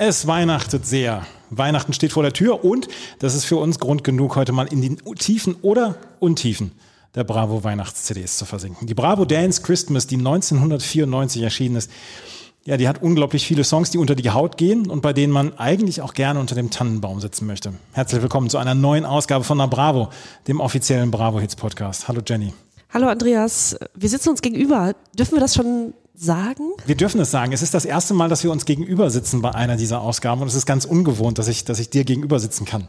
Es weihnachtet sehr. Weihnachten steht vor der Tür und das ist für uns Grund genug, heute mal in den Tiefen oder Untiefen der Bravo Weihnachts-CDs zu versinken. Die Bravo Dance Christmas, die 1994 erschienen ist, ja, die hat unglaublich viele Songs, die unter die Haut gehen und bei denen man eigentlich auch gerne unter dem Tannenbaum sitzen möchte. Herzlich willkommen zu einer neuen Ausgabe von der Bravo, dem offiziellen Bravo Hits Podcast. Hallo Jenny. Hallo Andreas, wir sitzen uns gegenüber. Dürfen wir das schon sagen? Wir dürfen es sagen. Es ist das erste Mal, dass wir uns gegenüber sitzen bei einer dieser Ausgaben und es ist ganz ungewohnt, dass ich, dass ich dir gegenüber sitzen kann.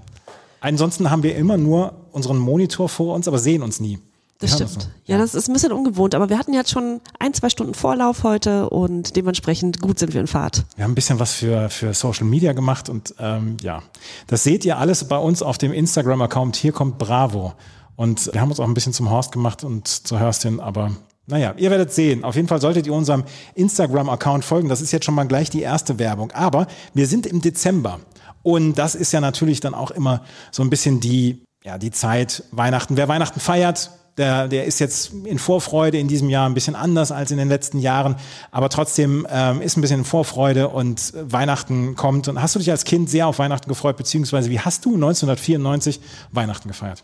Ansonsten haben wir immer nur unseren Monitor vor uns, aber sehen uns nie. Das stimmt. Das ja, das ist ein bisschen ungewohnt, aber wir hatten jetzt schon ein, zwei Stunden Vorlauf heute und dementsprechend gut sind wir in Fahrt. Wir haben ein bisschen was für, für Social Media gemacht und ähm, ja, das seht ihr alles bei uns auf dem Instagram-Account. Hier kommt Bravo. Und wir haben uns auch ein bisschen zum Horst gemacht und zur Hörstin, aber naja, ihr werdet sehen. Auf jeden Fall solltet ihr unserem Instagram-Account folgen. Das ist jetzt schon mal gleich die erste Werbung. Aber wir sind im Dezember. Und das ist ja natürlich dann auch immer so ein bisschen die, ja, die Zeit Weihnachten. Wer Weihnachten feiert, der, der ist jetzt in Vorfreude in diesem Jahr ein bisschen anders als in den letzten Jahren, aber trotzdem ähm, ist ein bisschen in Vorfreude und Weihnachten kommt. Und hast du dich als Kind sehr auf Weihnachten gefreut, beziehungsweise wie hast du 1994 Weihnachten gefeiert?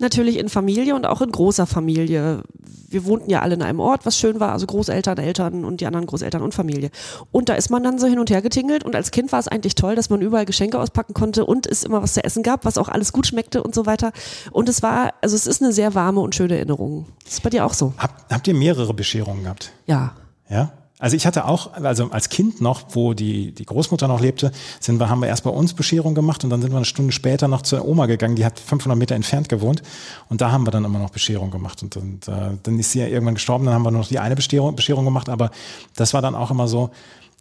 Natürlich in Familie und auch in großer Familie. Wir wohnten ja alle in einem Ort, was schön war, also Großeltern, Eltern und die anderen Großeltern und Familie. Und da ist man dann so hin und her getingelt und als Kind war es eigentlich toll, dass man überall Geschenke auspacken konnte und es immer was zu essen gab, was auch alles gut schmeckte und so weiter. Und es war, also es ist eine sehr warme und schöne Erinnerung. Das ist bei dir auch so. Hab, habt ihr mehrere Bescherungen gehabt? Ja. Ja? Also ich hatte auch, also als Kind noch, wo die, die Großmutter noch lebte, sind wir, haben wir erst bei uns Bescherung gemacht und dann sind wir eine Stunde später noch zur Oma gegangen, die hat 500 Meter entfernt gewohnt und da haben wir dann immer noch Bescherung gemacht und, und äh, dann ist sie ja irgendwann gestorben, dann haben wir nur noch die eine Bescherung, Bescherung gemacht, aber das war dann auch immer so,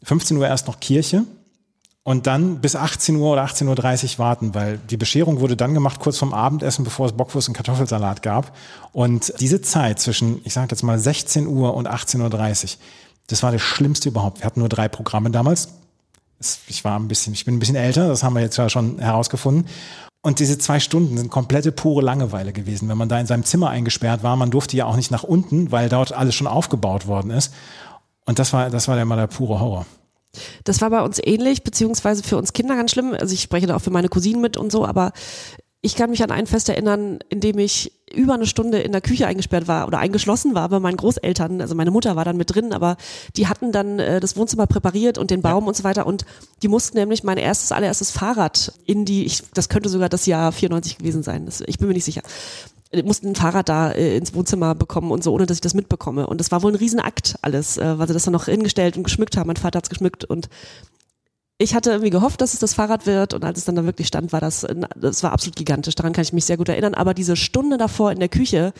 15 Uhr erst noch Kirche und dann bis 18 Uhr oder 18.30 Uhr warten, weil die Bescherung wurde dann gemacht kurz vorm Abendessen, bevor es Bockwurst und Kartoffelsalat gab und diese Zeit zwischen, ich sage jetzt mal 16 Uhr und 18.30 Uhr, das war das Schlimmste überhaupt. Wir hatten nur drei Programme damals. Ich war ein bisschen, ich bin ein bisschen älter, das haben wir jetzt ja schon herausgefunden. Und diese zwei Stunden sind komplette pure Langeweile gewesen, wenn man da in seinem Zimmer eingesperrt war. Man durfte ja auch nicht nach unten, weil dort alles schon aufgebaut worden ist. Und das war, das war ja immer der pure Horror. Das war bei uns ähnlich, beziehungsweise für uns Kinder ganz schlimm. Also ich spreche da auch für meine Cousinen mit und so, aber ich kann mich an ein Fest erinnern, in dem ich über eine Stunde in der Küche eingesperrt war oder eingeschlossen war bei meinen Großeltern. Also meine Mutter war dann mit drin, aber die hatten dann äh, das Wohnzimmer präpariert und den Baum ja. und so weiter. Und die mussten nämlich mein erstes, allererstes Fahrrad in die, ich, das könnte sogar das Jahr 94 gewesen sein. Das, ich bin mir nicht sicher. Mussten ein Fahrrad da äh, ins Wohnzimmer bekommen und so, ohne dass ich das mitbekomme. Und das war wohl ein Riesenakt alles, äh, weil sie das dann noch hingestellt und geschmückt haben. Mein Vater hat's geschmückt und ich hatte irgendwie gehofft, dass es das Fahrrad wird und als es dann da wirklich stand, war das, das war absolut gigantisch. Daran kann ich mich sehr gut erinnern. Aber diese Stunde davor in der Küche,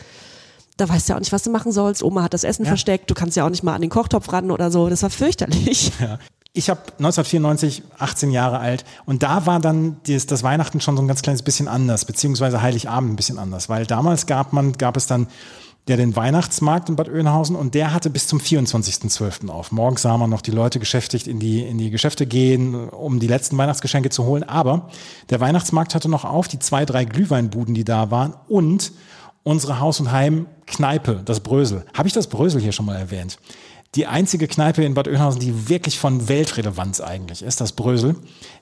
da weißt du ja auch nicht, was du machen sollst. Oma hat das Essen ja. versteckt, du kannst ja auch nicht mal an den Kochtopf ran oder so. Das war fürchterlich. Ja. Ich habe 1994 18 Jahre alt und da war dann das, das Weihnachten schon so ein ganz kleines bisschen anders, beziehungsweise Heiligabend ein bisschen anders, weil damals gab man, gab es dann der den Weihnachtsmarkt in Bad Oeynhausen und der hatte bis zum 24.12. auf. Morgens sah man noch die Leute geschäftigt in die, in die Geschäfte gehen, um die letzten Weihnachtsgeschenke zu holen. Aber der Weihnachtsmarkt hatte noch auf, die zwei, drei Glühweinbuden, die da waren und unsere Haus- und Heimkneipe, das Brösel. Habe ich das Brösel hier schon mal erwähnt? Die einzige Kneipe in Bad Oeynhausen, die wirklich von Weltrelevanz eigentlich ist, das Brösel,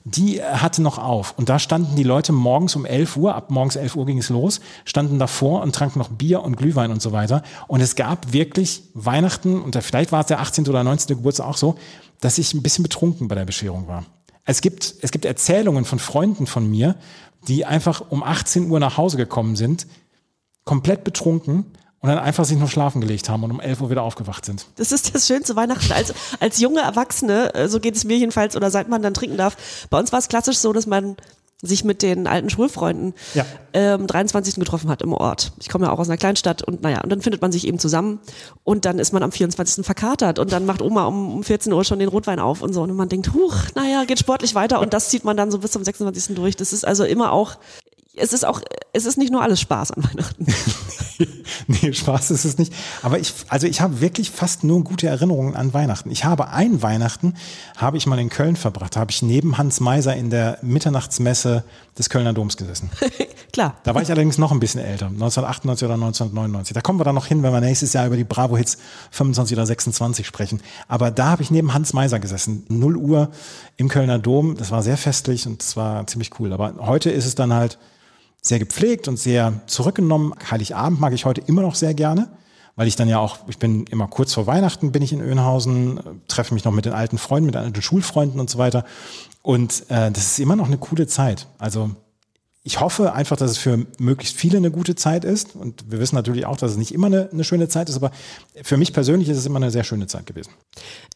die hatte noch auf. Und da standen die Leute morgens um 11 Uhr, ab morgens 11 Uhr ging es los, standen davor und tranken noch Bier und Glühwein und so weiter. Und es gab wirklich Weihnachten, und vielleicht war es der 18. oder 19. Geburtstag auch so, dass ich ein bisschen betrunken bei der Bescherung war. Es gibt, es gibt Erzählungen von Freunden von mir, die einfach um 18 Uhr nach Hause gekommen sind, komplett betrunken und dann einfach sich nur schlafen gelegt haben und um 11 Uhr wieder aufgewacht sind. Das ist das schönste Weihnachten. Als, als junge Erwachsene, äh, so geht es mir jedenfalls, oder seit man dann trinken darf. Bei uns war es klassisch so, dass man sich mit den alten Schulfreunden ja. ähm, 23. getroffen hat im Ort. Ich komme ja auch aus einer Kleinstadt und naja, und dann findet man sich eben zusammen und dann ist man am 24. verkatert und dann macht Oma um, um 14 Uhr schon den Rotwein auf und so und man denkt, huch, naja, geht sportlich weiter und das zieht man dann so bis zum 26. durch. Das ist also immer auch es ist auch, es ist nicht nur alles Spaß an Weihnachten. nee, Spaß ist es nicht. Aber ich, also ich habe wirklich fast nur gute Erinnerungen an Weihnachten. Ich habe ein Weihnachten, habe ich mal in Köln verbracht, habe ich neben Hans Meiser in der Mitternachtsmesse des Kölner Doms gesessen. Klar. Da war ich allerdings noch ein bisschen älter, 1998 oder 1999. Da kommen wir dann noch hin, wenn wir nächstes Jahr über die Bravo Hits 25 oder 26 sprechen. Aber da habe ich neben Hans Meiser gesessen, 0 Uhr im Kölner Dom. Das war sehr festlich und das war ziemlich cool. Aber heute ist es dann halt sehr gepflegt und sehr zurückgenommen. Heiligabend mag ich heute immer noch sehr gerne, weil ich dann ja auch, ich bin immer kurz vor Weihnachten bin ich in Öhnhausen, treffe mich noch mit den alten Freunden, mit den alten Schulfreunden und so weiter. Und äh, das ist immer noch eine coole Zeit. Also ich hoffe einfach, dass es für möglichst viele eine gute Zeit ist. Und wir wissen natürlich auch, dass es nicht immer eine, eine, schöne Zeit ist, aber für mich persönlich ist es immer eine sehr schöne Zeit gewesen.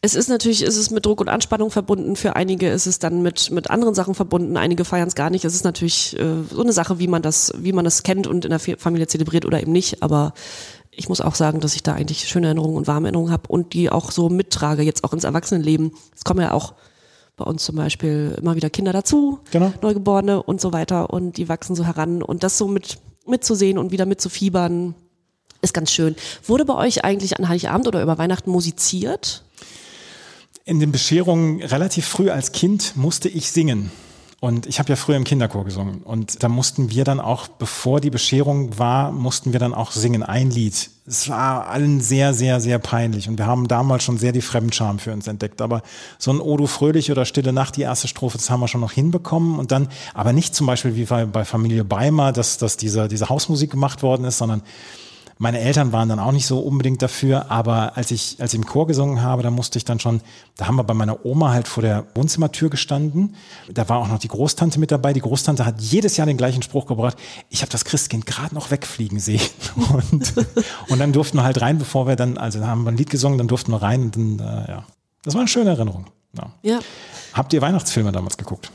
Es ist natürlich, ist es mit Druck und Anspannung verbunden. Für einige ist es dann mit, mit anderen Sachen verbunden. Einige feiern es gar nicht. Es ist natürlich äh, so eine Sache, wie man das, wie man das kennt und in der Familie zelebriert oder eben nicht. Aber ich muss auch sagen, dass ich da eigentlich schöne Erinnerungen und warme Erinnerungen habe und die auch so mittrage, jetzt auch ins Erwachsenenleben. Es kommen ja auch bei uns zum Beispiel immer wieder Kinder dazu, genau. Neugeborene und so weiter und die wachsen so heran und das so mit mitzusehen und wieder mitzufiebern ist ganz schön. Wurde bei euch eigentlich an Heiligabend oder über Weihnachten musiziert? In den Bescherungen relativ früh als Kind musste ich singen. Und ich habe ja früher im Kinderchor gesungen. Und da mussten wir dann auch, bevor die Bescherung war, mussten wir dann auch singen, ein Lied. Es war allen sehr, sehr, sehr peinlich. Und wir haben damals schon sehr die Fremdscham für uns entdeckt. Aber so ein Odo Fröhlich oder Stille Nacht, die erste Strophe, das haben wir schon noch hinbekommen. Und dann, aber nicht zum Beispiel wie bei, Familie Beimer, dass, dass diese, diese Hausmusik gemacht worden ist, sondern meine Eltern waren dann auch nicht so unbedingt dafür, aber als ich, als ich im Chor gesungen habe, da musste ich dann schon, da haben wir bei meiner Oma halt vor der Wohnzimmertür gestanden. Da war auch noch die Großtante mit dabei. Die Großtante hat jedes Jahr den gleichen Spruch gebracht. Ich habe das Christkind gerade noch wegfliegen sehen. Und, und dann durften wir halt rein, bevor wir dann, also haben wir ein Lied gesungen, dann durften wir rein und dann, äh, ja. Das war eine schöne Erinnerung. Ja. ja. Habt ihr Weihnachtsfilme damals geguckt?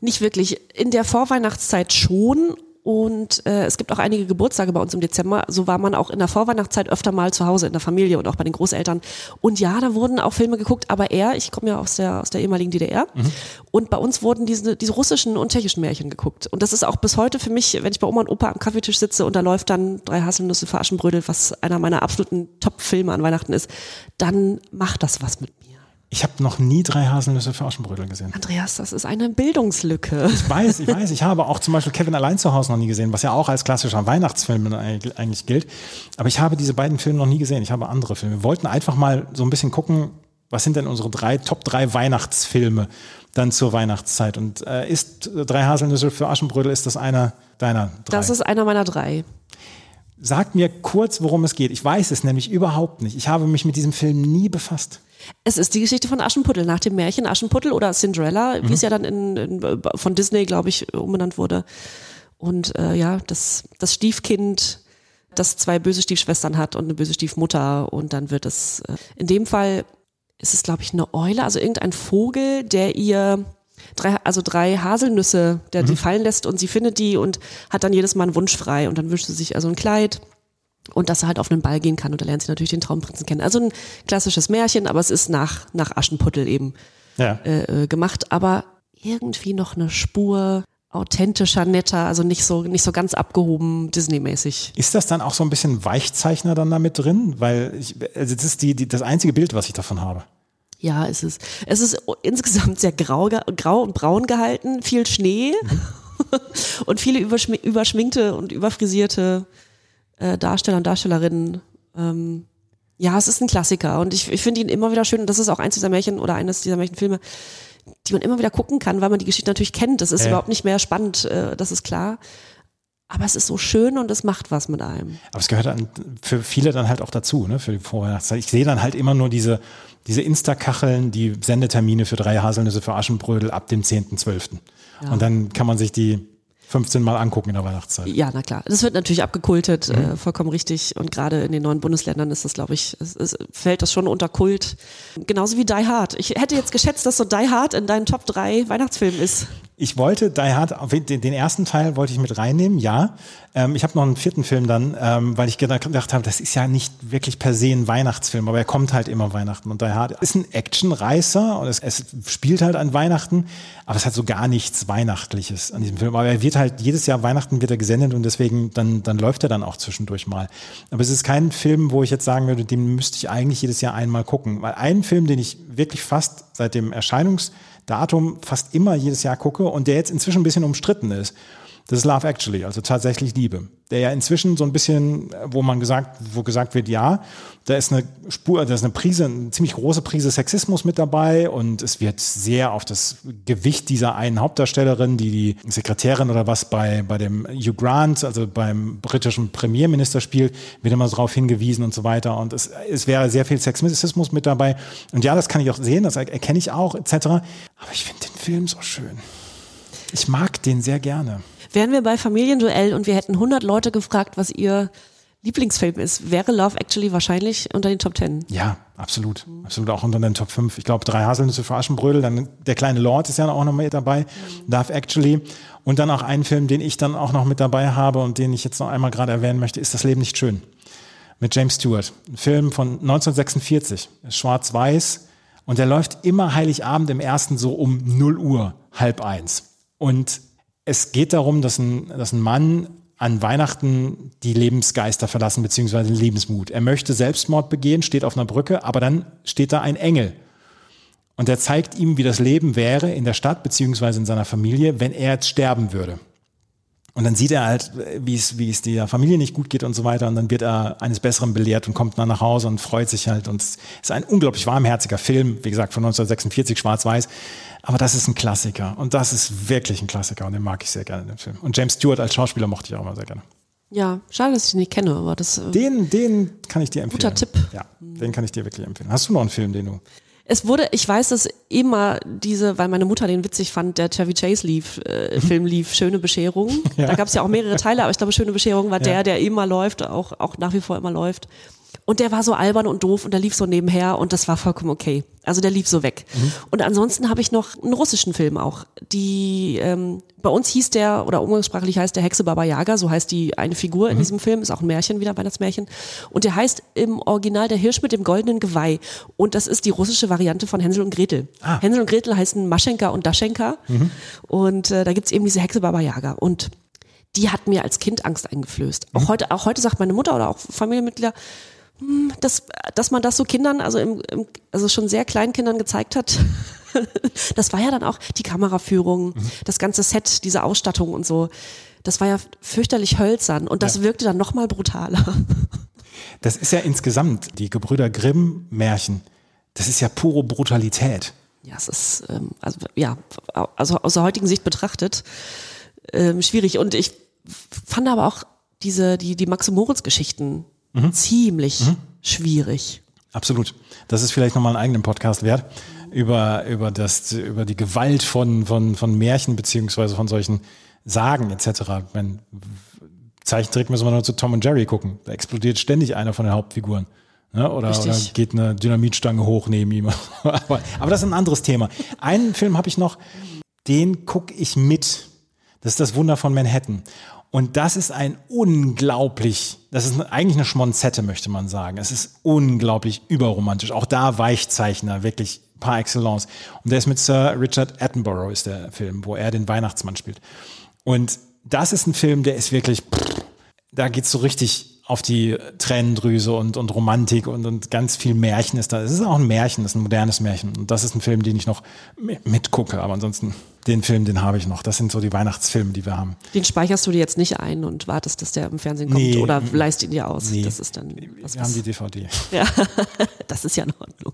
Nicht wirklich. In der Vorweihnachtszeit schon und äh, es gibt auch einige Geburtstage bei uns im Dezember. So war man auch in der Vorweihnachtszeit öfter mal zu Hause in der Familie und auch bei den Großeltern. Und ja, da wurden auch Filme geguckt, aber eher, ich komme ja aus der, aus der ehemaligen DDR. Mhm. Und bei uns wurden diese, diese russischen und tschechischen Märchen geguckt. Und das ist auch bis heute für mich, wenn ich bei Oma und Opa am Kaffeetisch sitze und da läuft dann drei Haselnüsse für Aschenbrödel, was einer meiner absoluten Top-Filme an Weihnachten ist, dann macht das was mit mir. Ich habe noch nie drei Haselnüsse für Aschenbrödel gesehen. Andreas, das ist eine Bildungslücke. Ich weiß, ich weiß. Ich habe auch zum Beispiel Kevin allein zu Hause noch nie gesehen, was ja auch als klassischer Weihnachtsfilm eigentlich gilt. Aber ich habe diese beiden Filme noch nie gesehen. Ich habe andere Filme. Wir wollten einfach mal so ein bisschen gucken, was sind denn unsere drei Top drei Weihnachtsfilme dann zur Weihnachtszeit? Und äh, ist drei Haselnüsse für Aschenbrödel, ist das einer deiner drei? Das ist einer meiner drei. Sag mir kurz, worum es geht. Ich weiß es nämlich überhaupt nicht. Ich habe mich mit diesem Film nie befasst. Es ist die Geschichte von Aschenputtel, nach dem Märchen Aschenputtel oder Cinderella, mhm. wie es ja dann in, in, von Disney, glaube ich, umbenannt wurde. Und äh, ja, das, das Stiefkind, das zwei böse Stiefschwestern hat und eine böse Stiefmutter. Und dann wird es, äh, in dem Fall ist es, glaube ich, eine Eule, also irgendein Vogel, der ihr drei, also drei Haselnüsse, der mhm. die fallen lässt und sie findet die und hat dann jedes Mal einen Wunsch frei. Und dann wünscht sie sich also ein Kleid und dass er halt auf einen Ball gehen kann und da lernt sie natürlich den Traumprinzen kennen. Also ein klassisches Märchen, aber es ist nach, nach Aschenputtel eben ja. äh, äh gemacht, aber irgendwie noch eine Spur authentischer, netter, also nicht so, nicht so ganz abgehoben Disney-mäßig. Ist das dann auch so ein bisschen Weichzeichner dann damit drin? Weil ich, also das ist die, die, das einzige Bild, was ich davon habe. Ja, es ist. Es ist insgesamt sehr grau, grau und braun gehalten, viel Schnee mhm. und viele überschminkte und überfrisierte äh, Darsteller und Darstellerinnen. Ähm, ja, es ist ein Klassiker und ich, ich finde ihn immer wieder schön und das ist auch eins dieser Märchen oder eines dieser Märchenfilme, die man immer wieder gucken kann, weil man die Geschichte natürlich kennt. Das ist äh. überhaupt nicht mehr spannend, äh, das ist klar. Aber es ist so schön und es macht was mit einem. Aber es gehört dann für viele dann halt auch dazu, ne, für die Vorweihnachtszeit. Ich sehe dann halt immer nur diese, diese Insta-Kacheln, die Sendetermine für drei Haselnüsse für Aschenbrödel ab dem 10.12. Ja. Und dann kann man sich die 15 Mal angucken in der Weihnachtszeit. Ja, na klar. Das wird natürlich abgekultet, mhm. äh, vollkommen richtig. Und gerade in den neuen Bundesländern ist das, glaube ich, es, es fällt das schon unter Kult. Genauso wie Die Hard. Ich hätte jetzt geschätzt, dass so Die Hard in deinen Top 3 Weihnachtsfilmen ist. Ich wollte Die Hard, den, den ersten Teil wollte ich mit reinnehmen, ja. Ähm, ich habe noch einen vierten Film dann, ähm, weil ich gedacht, gedacht habe, das ist ja nicht wirklich per se ein Weihnachtsfilm, aber er kommt halt immer Weihnachten. Und Die Hard ist ein Actionreißer und es, es spielt halt an Weihnachten, aber es hat so gar nichts Weihnachtliches an diesem Film. Aber er wird halt, jedes Jahr Weihnachten wird er gesendet und deswegen, dann, dann läuft er dann auch zwischendurch mal. Aber es ist kein Film, wo ich jetzt sagen würde, den müsste ich eigentlich jedes Jahr einmal gucken. Weil ein Film, den ich wirklich fast seit dem Erscheinungs- Datum fast immer jedes Jahr gucke und der jetzt inzwischen ein bisschen umstritten ist. Das ist Love Actually, also tatsächlich Liebe. Der ja inzwischen so ein bisschen, wo man gesagt, wo gesagt wird, ja, da ist eine Spur, da ist eine Prise, eine ziemlich große Prise Sexismus mit dabei und es wird sehr auf das Gewicht dieser einen Hauptdarstellerin, die die Sekretärin oder was bei, bei dem Hugh Grant, also beim britischen Premierminister spielt, wird immer darauf hingewiesen und so weiter. Und es, es wäre sehr viel Sexismus mit dabei. Und ja, das kann ich auch sehen, das erkenne ich auch, etc. Aber ich finde den Film so schön. Ich mag den sehr gerne. Wären wir bei Familienduell und wir hätten 100 Leute gefragt, was ihr Lieblingsfilm ist, wäre Love Actually wahrscheinlich unter den Top 10. Ja, absolut. Absolut auch unter den Top 5. Ich glaube, drei Haselnüsse für Aschenbrödel, dann der kleine Lord ist ja auch noch mit dabei. Mhm. Love Actually. Und dann auch ein Film, den ich dann auch noch mit dabei habe und den ich jetzt noch einmal gerade erwähnen möchte, ist Das Leben nicht schön. Mit James Stewart. Ein Film von 1946. Schwarz-Weiß. Und der läuft immer Heiligabend im ersten so um 0 Uhr, halb eins. Und es geht darum, dass ein, dass ein Mann an Weihnachten die Lebensgeister verlassen, beziehungsweise den Lebensmut. Er möchte Selbstmord begehen, steht auf einer Brücke, aber dann steht da ein Engel. Und der zeigt ihm, wie das Leben wäre in der Stadt, beziehungsweise in seiner Familie, wenn er jetzt sterben würde. Und dann sieht er halt, wie es, wie es der Familie nicht gut geht und so weiter. Und dann wird er eines Besseren belehrt und kommt dann nach Hause und freut sich halt. Und es ist ein unglaublich warmherziger Film, wie gesagt, von 1946, schwarz-weiß. Aber das ist ein Klassiker. Und das ist wirklich ein Klassiker. Und den mag ich sehr gerne, den Film. Und James Stewart als Schauspieler mochte ich auch immer sehr gerne. Ja, schade, dass ich ihn nicht kenne, aber das. Äh, den, den kann ich dir empfehlen. Guter Tipp. Ja, den kann ich dir wirklich empfehlen. Hast du noch einen Film, den du es wurde, ich weiß, dass immer diese, weil meine Mutter den witzig fand, der Chevy Chase lief, äh, mhm. Film lief, Schöne Bescherung. Ja. Da gab es ja auch mehrere Teile, aber ich glaube, Schöne Bescherung war ja. der, der immer läuft, auch, auch nach wie vor immer läuft. Und der war so albern und doof und der lief so nebenher und das war vollkommen okay. Also der lief so weg. Mhm. Und ansonsten habe ich noch einen russischen Film auch. Die ähm, bei uns hieß der oder umgangssprachlich heißt der Hexe Baba Yaga, so heißt die eine Figur in mhm. diesem Film, ist auch ein Märchen wieder Weihnachtsmärchen. Und der heißt im Original der Hirsch mit dem goldenen Geweih. Und das ist die russische Variante von Hänsel und Gretel. Ah. Hänsel und Gretel heißen Maschenka und Daschenka. Mhm. Und äh, da gibt's eben diese Hexe Baba Yaga. Und die hat mir als Kind Angst eingeflößt. Auch mhm. heute, auch heute sagt meine Mutter oder auch Familienmitglieder, dass, dass man das so Kindern, also, im, im, also schon sehr kleinen Kindern gezeigt hat. das war ja dann auch die Kameraführung, mhm. das ganze Set, diese Ausstattung und so. Das war ja fürchterlich hölzern und das ja. wirkte dann nochmal brutaler. Das ist ja insgesamt die Gebrüder Grimm Märchen. Das ist ja pure Brutalität. Ja, es ist, ähm, also, ja, also aus der heutigen Sicht betrachtet, ähm, schwierig. Und ich fand aber auch diese, die, die Max- und Moritz-Geschichten mhm. ziemlich mhm. schwierig. Absolut. Das ist vielleicht nochmal einen eigenen Podcast wert über, über, das, über die Gewalt von, von, von Märchen beziehungsweise von solchen Sagen etc. Wenn, Zeichentrick müssen wir nur zu Tom und Jerry gucken. Da explodiert ständig einer von den Hauptfiguren. Ne? Oder, oder, geht eine Dynamitstange hoch neben ihm. aber, aber das ist ein anderes Thema. Einen Film habe ich noch, den gucke ich mit. Das ist das Wunder von Manhattan. Und das ist ein unglaublich, das ist eigentlich eine Schmonzette, möchte man sagen. Es ist unglaublich überromantisch. Auch da Weichzeichner, wirklich par excellence. Und der ist mit Sir Richard Attenborough, ist der Film, wo er den Weihnachtsmann spielt. Und das ist ein Film, der ist wirklich, da geht's so richtig auf die Tränendrüse und, und Romantik und, und ganz viel Märchen ist da. Es ist auch ein Märchen, es ist ein modernes Märchen. Und das ist ein Film, den ich noch mitgucke. Aber ansonsten, den Film, den habe ich noch. Das sind so die Weihnachtsfilme, die wir haben. Den speicherst du dir jetzt nicht ein und wartest, dass der im Fernsehen kommt nee, oder leist ihn dir aus. Nee, das ist dann was, wir haben die DVD. Ja, das ist ja in Ordnung.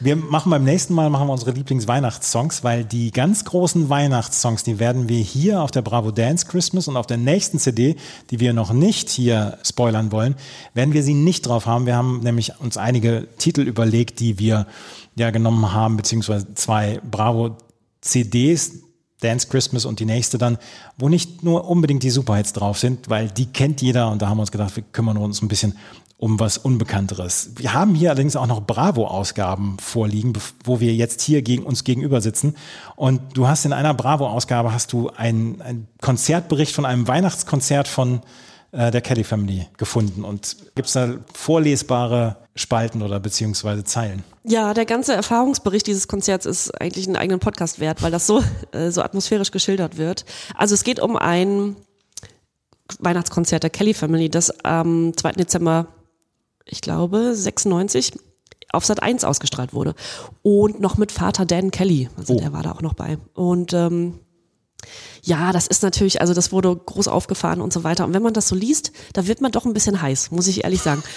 Wir machen beim nächsten Mal machen wir unsere Lieblingsweihnachtssongs, weil die ganz großen Weihnachtssongs, die werden wir hier auf der Bravo Dance Christmas und auf der nächsten CD, die wir noch nicht hier spoilern wollen, werden wir sie nicht drauf haben. Wir haben nämlich uns einige Titel überlegt, die wir ja genommen haben, beziehungsweise zwei Bravo CDs, Dance Christmas und die nächste dann, wo nicht nur unbedingt die Superhits drauf sind, weil die kennt jeder und da haben wir uns gedacht, wir kümmern uns ein bisschen um was Unbekannteres. Wir haben hier allerdings auch noch Bravo-Ausgaben vorliegen, wo wir jetzt hier gegen uns gegenüber sitzen. Und du hast in einer Bravo-Ausgabe hast du einen Konzertbericht von einem Weihnachtskonzert von äh, der Kelly Family gefunden. Und gibt es da vorlesbare Spalten oder beziehungsweise Zeilen? Ja, der ganze Erfahrungsbericht dieses Konzerts ist eigentlich einen eigenen Podcast wert, weil das so, äh, so atmosphärisch geschildert wird. Also es geht um ein Weihnachtskonzert der Kelly Family, das am 2. Dezember, ich glaube, 96 auf Sat 1 ausgestrahlt wurde. Und noch mit Vater Dan Kelly. Also oh. der war da auch noch bei. Und ähm, ja, das ist natürlich, also das wurde groß aufgefahren und so weiter. Und wenn man das so liest, da wird man doch ein bisschen heiß, muss ich ehrlich sagen.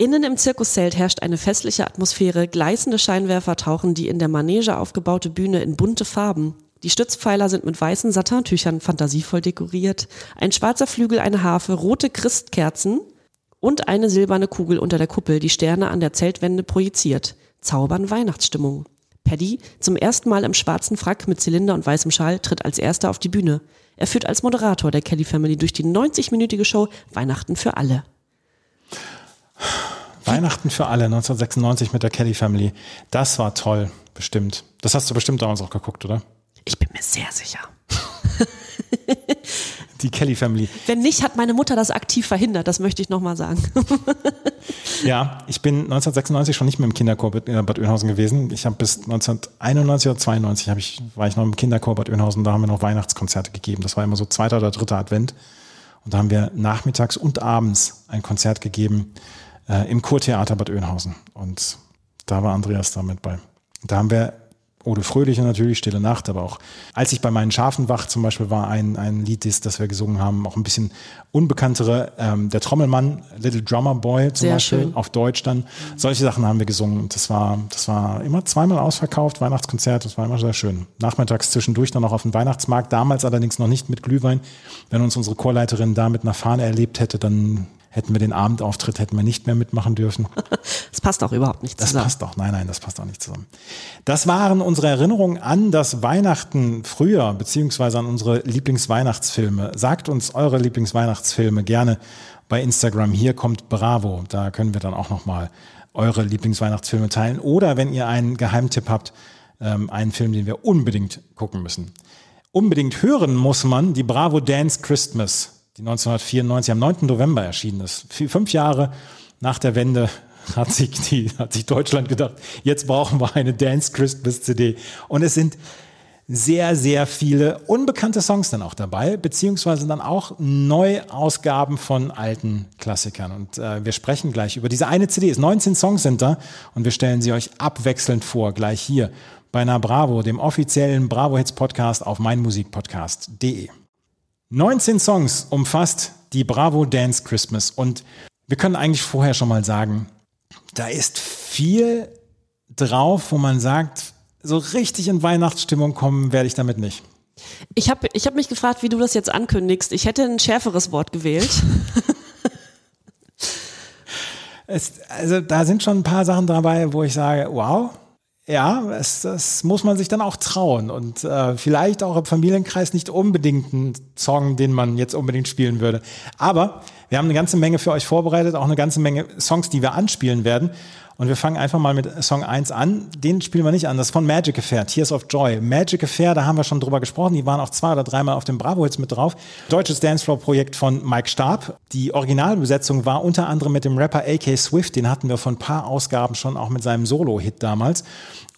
Innen im Zirkuszelt herrscht eine festliche Atmosphäre, gleißende Scheinwerfer tauchen die in der Manege aufgebaute Bühne in bunte Farben. Die Stützpfeiler sind mit weißen Satintüchern fantasievoll dekoriert. Ein schwarzer Flügel, eine Harfe, rote Christkerzen und eine silberne Kugel unter der Kuppel, die Sterne an der Zeltwände projiziert. Zaubern Weihnachtsstimmung. Paddy, zum ersten Mal im schwarzen Frack mit Zylinder und weißem Schal, tritt als erster auf die Bühne. Er führt als Moderator der Kelly Family durch die 90-minütige Show Weihnachten für alle. Weihnachten für alle 1996 mit der Kelly Family. Das war toll, bestimmt. Das hast du bestimmt damals auch geguckt, oder? Ich bin mir sehr sicher. Die Kelly Family. Wenn nicht, hat meine Mutter das aktiv verhindert, das möchte ich nochmal sagen. ja, ich bin 1996 schon nicht mehr im Kinderchor Bad Oeynhausen gewesen. Ich habe bis 1991 oder 92 ich, war ich noch im Kinderchor Bad Oeynhausen, da haben wir noch Weihnachtskonzerte gegeben. Das war immer so zweiter oder dritter Advent. Und da haben wir nachmittags und abends ein Konzert gegeben äh, im Kurtheater Bad Oeynhausen. Und da war Andreas da mit bei. Da haben wir Ode Fröhliche natürlich, Stille Nacht, aber auch als ich bei meinen Schafen wach zum Beispiel war ein, ein Lied, das, das wir gesungen haben, auch ein bisschen unbekanntere, ähm, der Trommelmann, Little Drummer Boy zum Sehr Beispiel, schön. auf Deutsch dann. Solche Sachen haben wir gesungen. Das war, das war immer zweimal ausverkauft, Weihnachtskonzert, das war immer sehr schön. Nachmittags zwischendurch dann noch auf dem Weihnachtsmarkt, damals allerdings noch nicht mit Glühwein. Wenn uns unsere Chorleiterin da mit einer Fahne erlebt hätte, dann hätten wir den Abendauftritt, hätten wir nicht mehr mitmachen dürfen. Das passt auch überhaupt nicht zusammen. Das passt auch, nein, nein, das passt auch nicht zusammen. Das waren unsere Erinnerungen an das Weihnachten früher, beziehungsweise an unsere Lieblingsweihnachtsfilme. Sagt uns eure Lieblingsweihnachtsfilme gerne bei Instagram. Hier kommt Bravo. Da können wir dann auch nochmal eure Lieblingsweihnachtsfilme teilen. Oder wenn ihr einen Geheimtipp habt, ähm, einen Film, den wir unbedingt gucken müssen. Unbedingt hören muss man die Bravo Dance Christmas die 1994 am 9. November erschienen ist. Fünf Jahre nach der Wende hat sich, die, hat sich Deutschland gedacht, jetzt brauchen wir eine Dance Christmas CD. Und es sind sehr, sehr viele unbekannte Songs dann auch dabei, beziehungsweise dann auch Neuausgaben von alten Klassikern. Und äh, wir sprechen gleich über diese eine CD. Es 19 Songs sind da und wir stellen sie euch abwechselnd vor, gleich hier bei Na Bravo, dem offiziellen Bravo Hits Podcast auf meinmusikpodcast.de. 19 Songs umfasst die Bravo Dance Christmas und wir können eigentlich vorher schon mal sagen, da ist viel drauf, wo man sagt, so richtig in Weihnachtsstimmung kommen werde ich damit nicht. Ich habe ich hab mich gefragt, wie du das jetzt ankündigst. Ich hätte ein schärferes Wort gewählt. es, also da sind schon ein paar Sachen dabei, wo ich sage, wow, ja, es, das muss man sich dann auch trauen und äh, vielleicht auch im Familienkreis nicht unbedingt ein Song, den man jetzt unbedingt spielen würde. Aber wir haben eine ganze Menge für euch vorbereitet, auch eine ganze Menge Songs, die wir anspielen werden. Und wir fangen einfach mal mit Song 1 an. Den spielen wir nicht an. Das ist von Magic Affair, Tears of Joy. Magic Affair, da haben wir schon drüber gesprochen. Die waren auch zwei oder dreimal auf dem Bravo Hits mit drauf. Deutsches Dancefloor-Projekt von Mike Starb. Die Originalbesetzung war unter anderem mit dem Rapper AK Swift. Den hatten wir vor ein paar Ausgaben schon auch mit seinem Solo-Hit damals.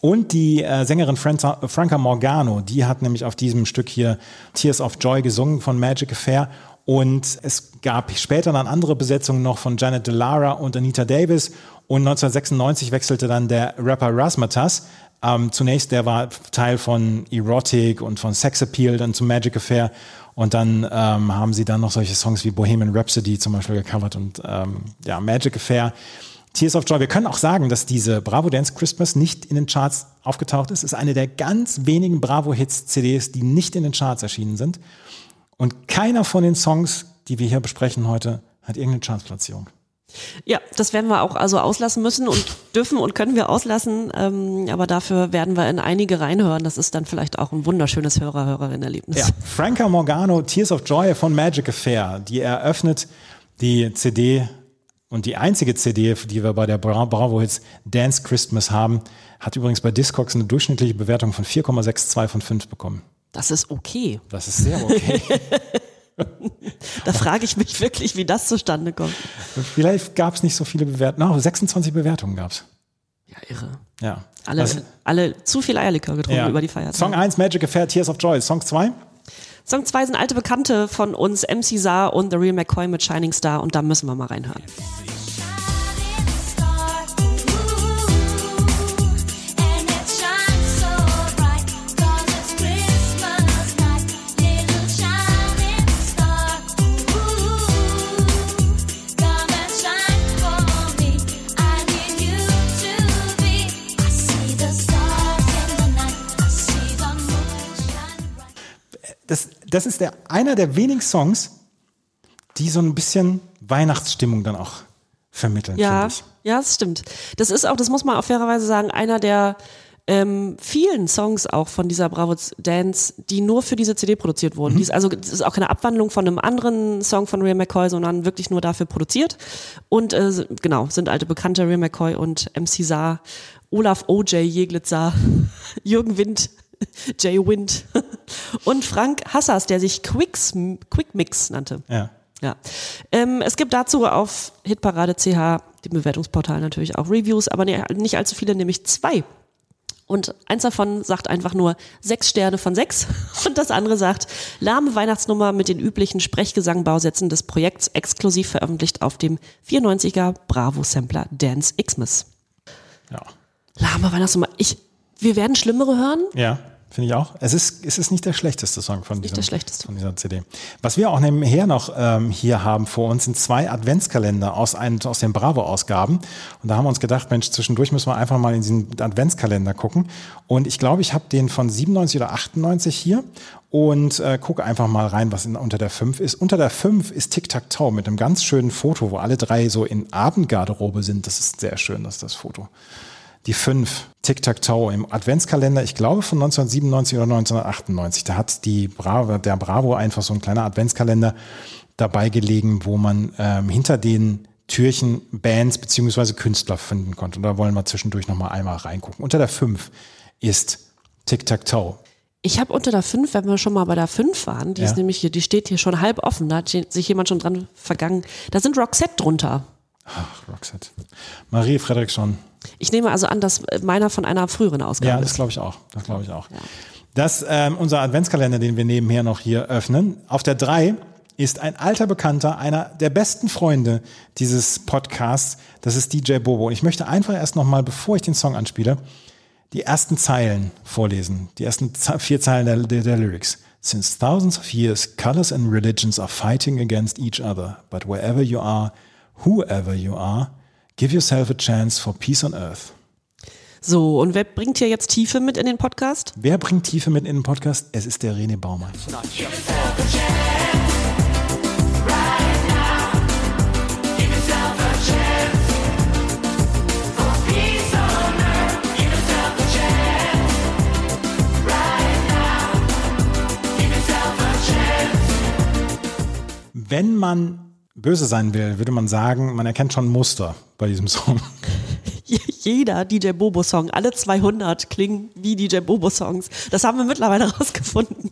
Und die äh, Sängerin Franca, Franca Morgano, die hat nämlich auf diesem Stück hier Tears of Joy gesungen von Magic Affair. Und es gab später dann andere Besetzungen noch von Janet Delara und Anita Davis. Und 1996 wechselte dann der Rapper Rasmatas. Ähm, zunächst, der war Teil von Erotic und von Sex Appeal, dann zu Magic Affair. Und dann ähm, haben sie dann noch solche Songs wie Bohemian Rhapsody zum Beispiel gecovert und ähm, ja, Magic Affair. Tears of Joy. Wir können auch sagen, dass diese Bravo Dance Christmas nicht in den Charts aufgetaucht ist. Es ist eine der ganz wenigen Bravo Hits CDs, die nicht in den Charts erschienen sind. Und keiner von den Songs, die wir hier besprechen heute, hat irgendeine Chartsplatzierung. Ja, das werden wir auch also auslassen müssen und dürfen und können wir auslassen. Ähm, aber dafür werden wir in einige reinhören. Das ist dann vielleicht auch ein wunderschönes Hörer-Hörerin-Erlebnis. Ja, Franca Morgano, Tears of Joy von Magic Affair, die eröffnet die CD und die einzige CD, die wir bei der Bra Bravo Hits Dance Christmas haben, hat übrigens bei Discogs eine durchschnittliche Bewertung von 4,62 von 5 bekommen. Das ist okay. Das ist sehr okay. Da frage ich mich wirklich, wie das zustande kommt. Vielleicht gab es nicht so viele Bewertungen. No, 26 Bewertungen gab es. Ja, irre. Ja. Alle, Also- alle zu viel Eierlikör getrunken ja. über die Feiertage. Song 1, Magic Affair, Tears of Joy. Song 2? Song 2 sind alte Bekannte von uns, MC Saar und The Real McCoy mit Shining Star und da müssen wir mal reinhören. Shining Das, das ist der, einer der wenigen Songs, die so ein bisschen Weihnachtsstimmung dann auch vermitteln, Ja, finde ich. ja, das stimmt. Das ist auch, das muss man auf fairerweise sagen, einer der ähm, vielen Songs auch von dieser Bravo Dance, die nur für diese CD produziert wurden. Die ist also, das ist auch keine Abwandlung von einem anderen Song von Real McCoy, sondern wirklich nur dafür produziert. Und äh, genau, sind alte Bekannte Real McCoy und MC Saar, Olaf O.J. Jeglitzer, Jürgen Wind, Jay Wind und Frank Hassas, der sich Quicks, Quick Mix nannte. Ja. Ja. Ähm, es gibt dazu auf Hitparade CH, dem Bewertungsportal natürlich auch Reviews, aber ne- nicht allzu viele, nämlich zwei. Und eins davon sagt einfach nur sechs Sterne von sechs und das andere sagt lahme Weihnachtsnummer mit den üblichen Sprechgesangbausätzen des Projekts exklusiv veröffentlicht auf dem 94er Bravo Sampler Dance Xmas. Ja. Lahme Weihnachtsnummer. Ich, wir werden schlimmere hören. Ja, finde ich auch. Es ist, es ist nicht der schlechteste Song von, diesem, von dieser CD. Was wir auch nebenher noch ähm, hier haben vor uns, sind zwei Adventskalender aus, ein, aus den Bravo-Ausgaben. Und da haben wir uns gedacht, Mensch, zwischendurch müssen wir einfach mal in diesen Adventskalender gucken. Und ich glaube, ich habe den von 97 oder 98 hier und äh, gucke einfach mal rein, was in, unter der 5 ist. Unter der 5 ist Tic-Tac-Toe mit einem ganz schönen Foto, wo alle drei so in Abendgarderobe sind. Das ist sehr schön, das ist das Foto. Die fünf Tic-Tac-Toe im Adventskalender, ich glaube von 1997 oder 1998. Da hat die Bravo, der Bravo einfach so ein kleiner Adventskalender dabei gelegen, wo man ähm, hinter den Türchen Bands beziehungsweise Künstler finden konnte. Und da wollen wir zwischendurch nochmal einmal reingucken. Unter der fünf ist Tic-Tac-Toe. Ich habe unter der 5, wenn wir schon mal bei der 5 waren, die Ja. ist nämlich hier, die steht hier schon halb offen, da hat sich jemand schon dran vergangen. Da sind Roxette drunter. Ach, Roxette. Marie Fredriksson. Ich nehme also an, dass meiner von einer früheren Ausgabe Ja, das ist. glaube ich auch. Das glaube ich auch. Das ähm, unser Adventskalender, den wir nebenher noch hier öffnen. Auf der 3 ist ein alter Bekannter, einer der besten Freunde dieses Podcasts. Das ist DJ Bobo. Und ich möchte einfach erst noch mal, bevor ich den Song anspiele, die ersten Zeilen vorlesen. Die ersten vier Zeilen der, der, der Lyrics. Since thousands of years, colors and religions are fighting against each other. But wherever you are, whoever you are, give yourself a chance for peace on earth. So, und wer bringt hier jetzt Tiefe mit in den Podcast? Wer bringt Tiefe mit in den Podcast? Es ist der René Baumann. Wenn man böse sein will, würde man sagen, man erkennt schon Muster bei diesem Song. Jeder DJ Bobo-Song, alle 200 klingen wie DJ Bobo-Songs. Das haben wir mittlerweile rausgefunden.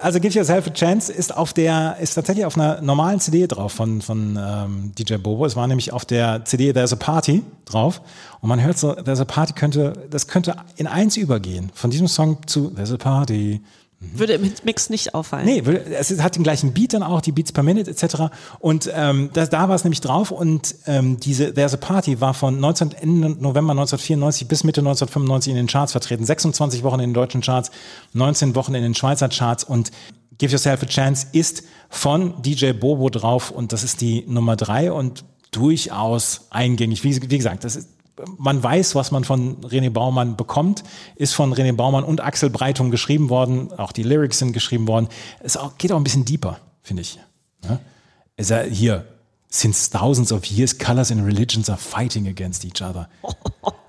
Also Give Yourself a Chance ist auf der, ist tatsächlich auf einer normalen CD drauf von, von ähm, DJ Bobo. Es war nämlich auf der CD There's a Party drauf. Und man hört so, There's a Party könnte, das könnte in eins übergehen. Von diesem Song zu There's a Party. Würde im Mix nicht auffallen. Nee, es hat den gleichen Beat dann auch, die Beats per Minute etc. Und ähm, das, da war es nämlich drauf und ähm, diese There's a Party war von 19, Ende November 1994 bis Mitte 1995 in den Charts vertreten. 26 Wochen in den deutschen Charts, 19 Wochen in den Schweizer Charts und Give Yourself a Chance ist von DJ Bobo drauf und das ist die Nummer drei und durchaus eingängig. Wie, wie gesagt, das ist man weiß, was man von René Baumann bekommt, ist von René Baumann und Axel Breitung geschrieben worden. Auch die Lyrics sind geschrieben worden. Es geht auch ein bisschen deeper, finde ich. Ja? Ist er hier Since thousands of years, colors and religions are fighting against each other.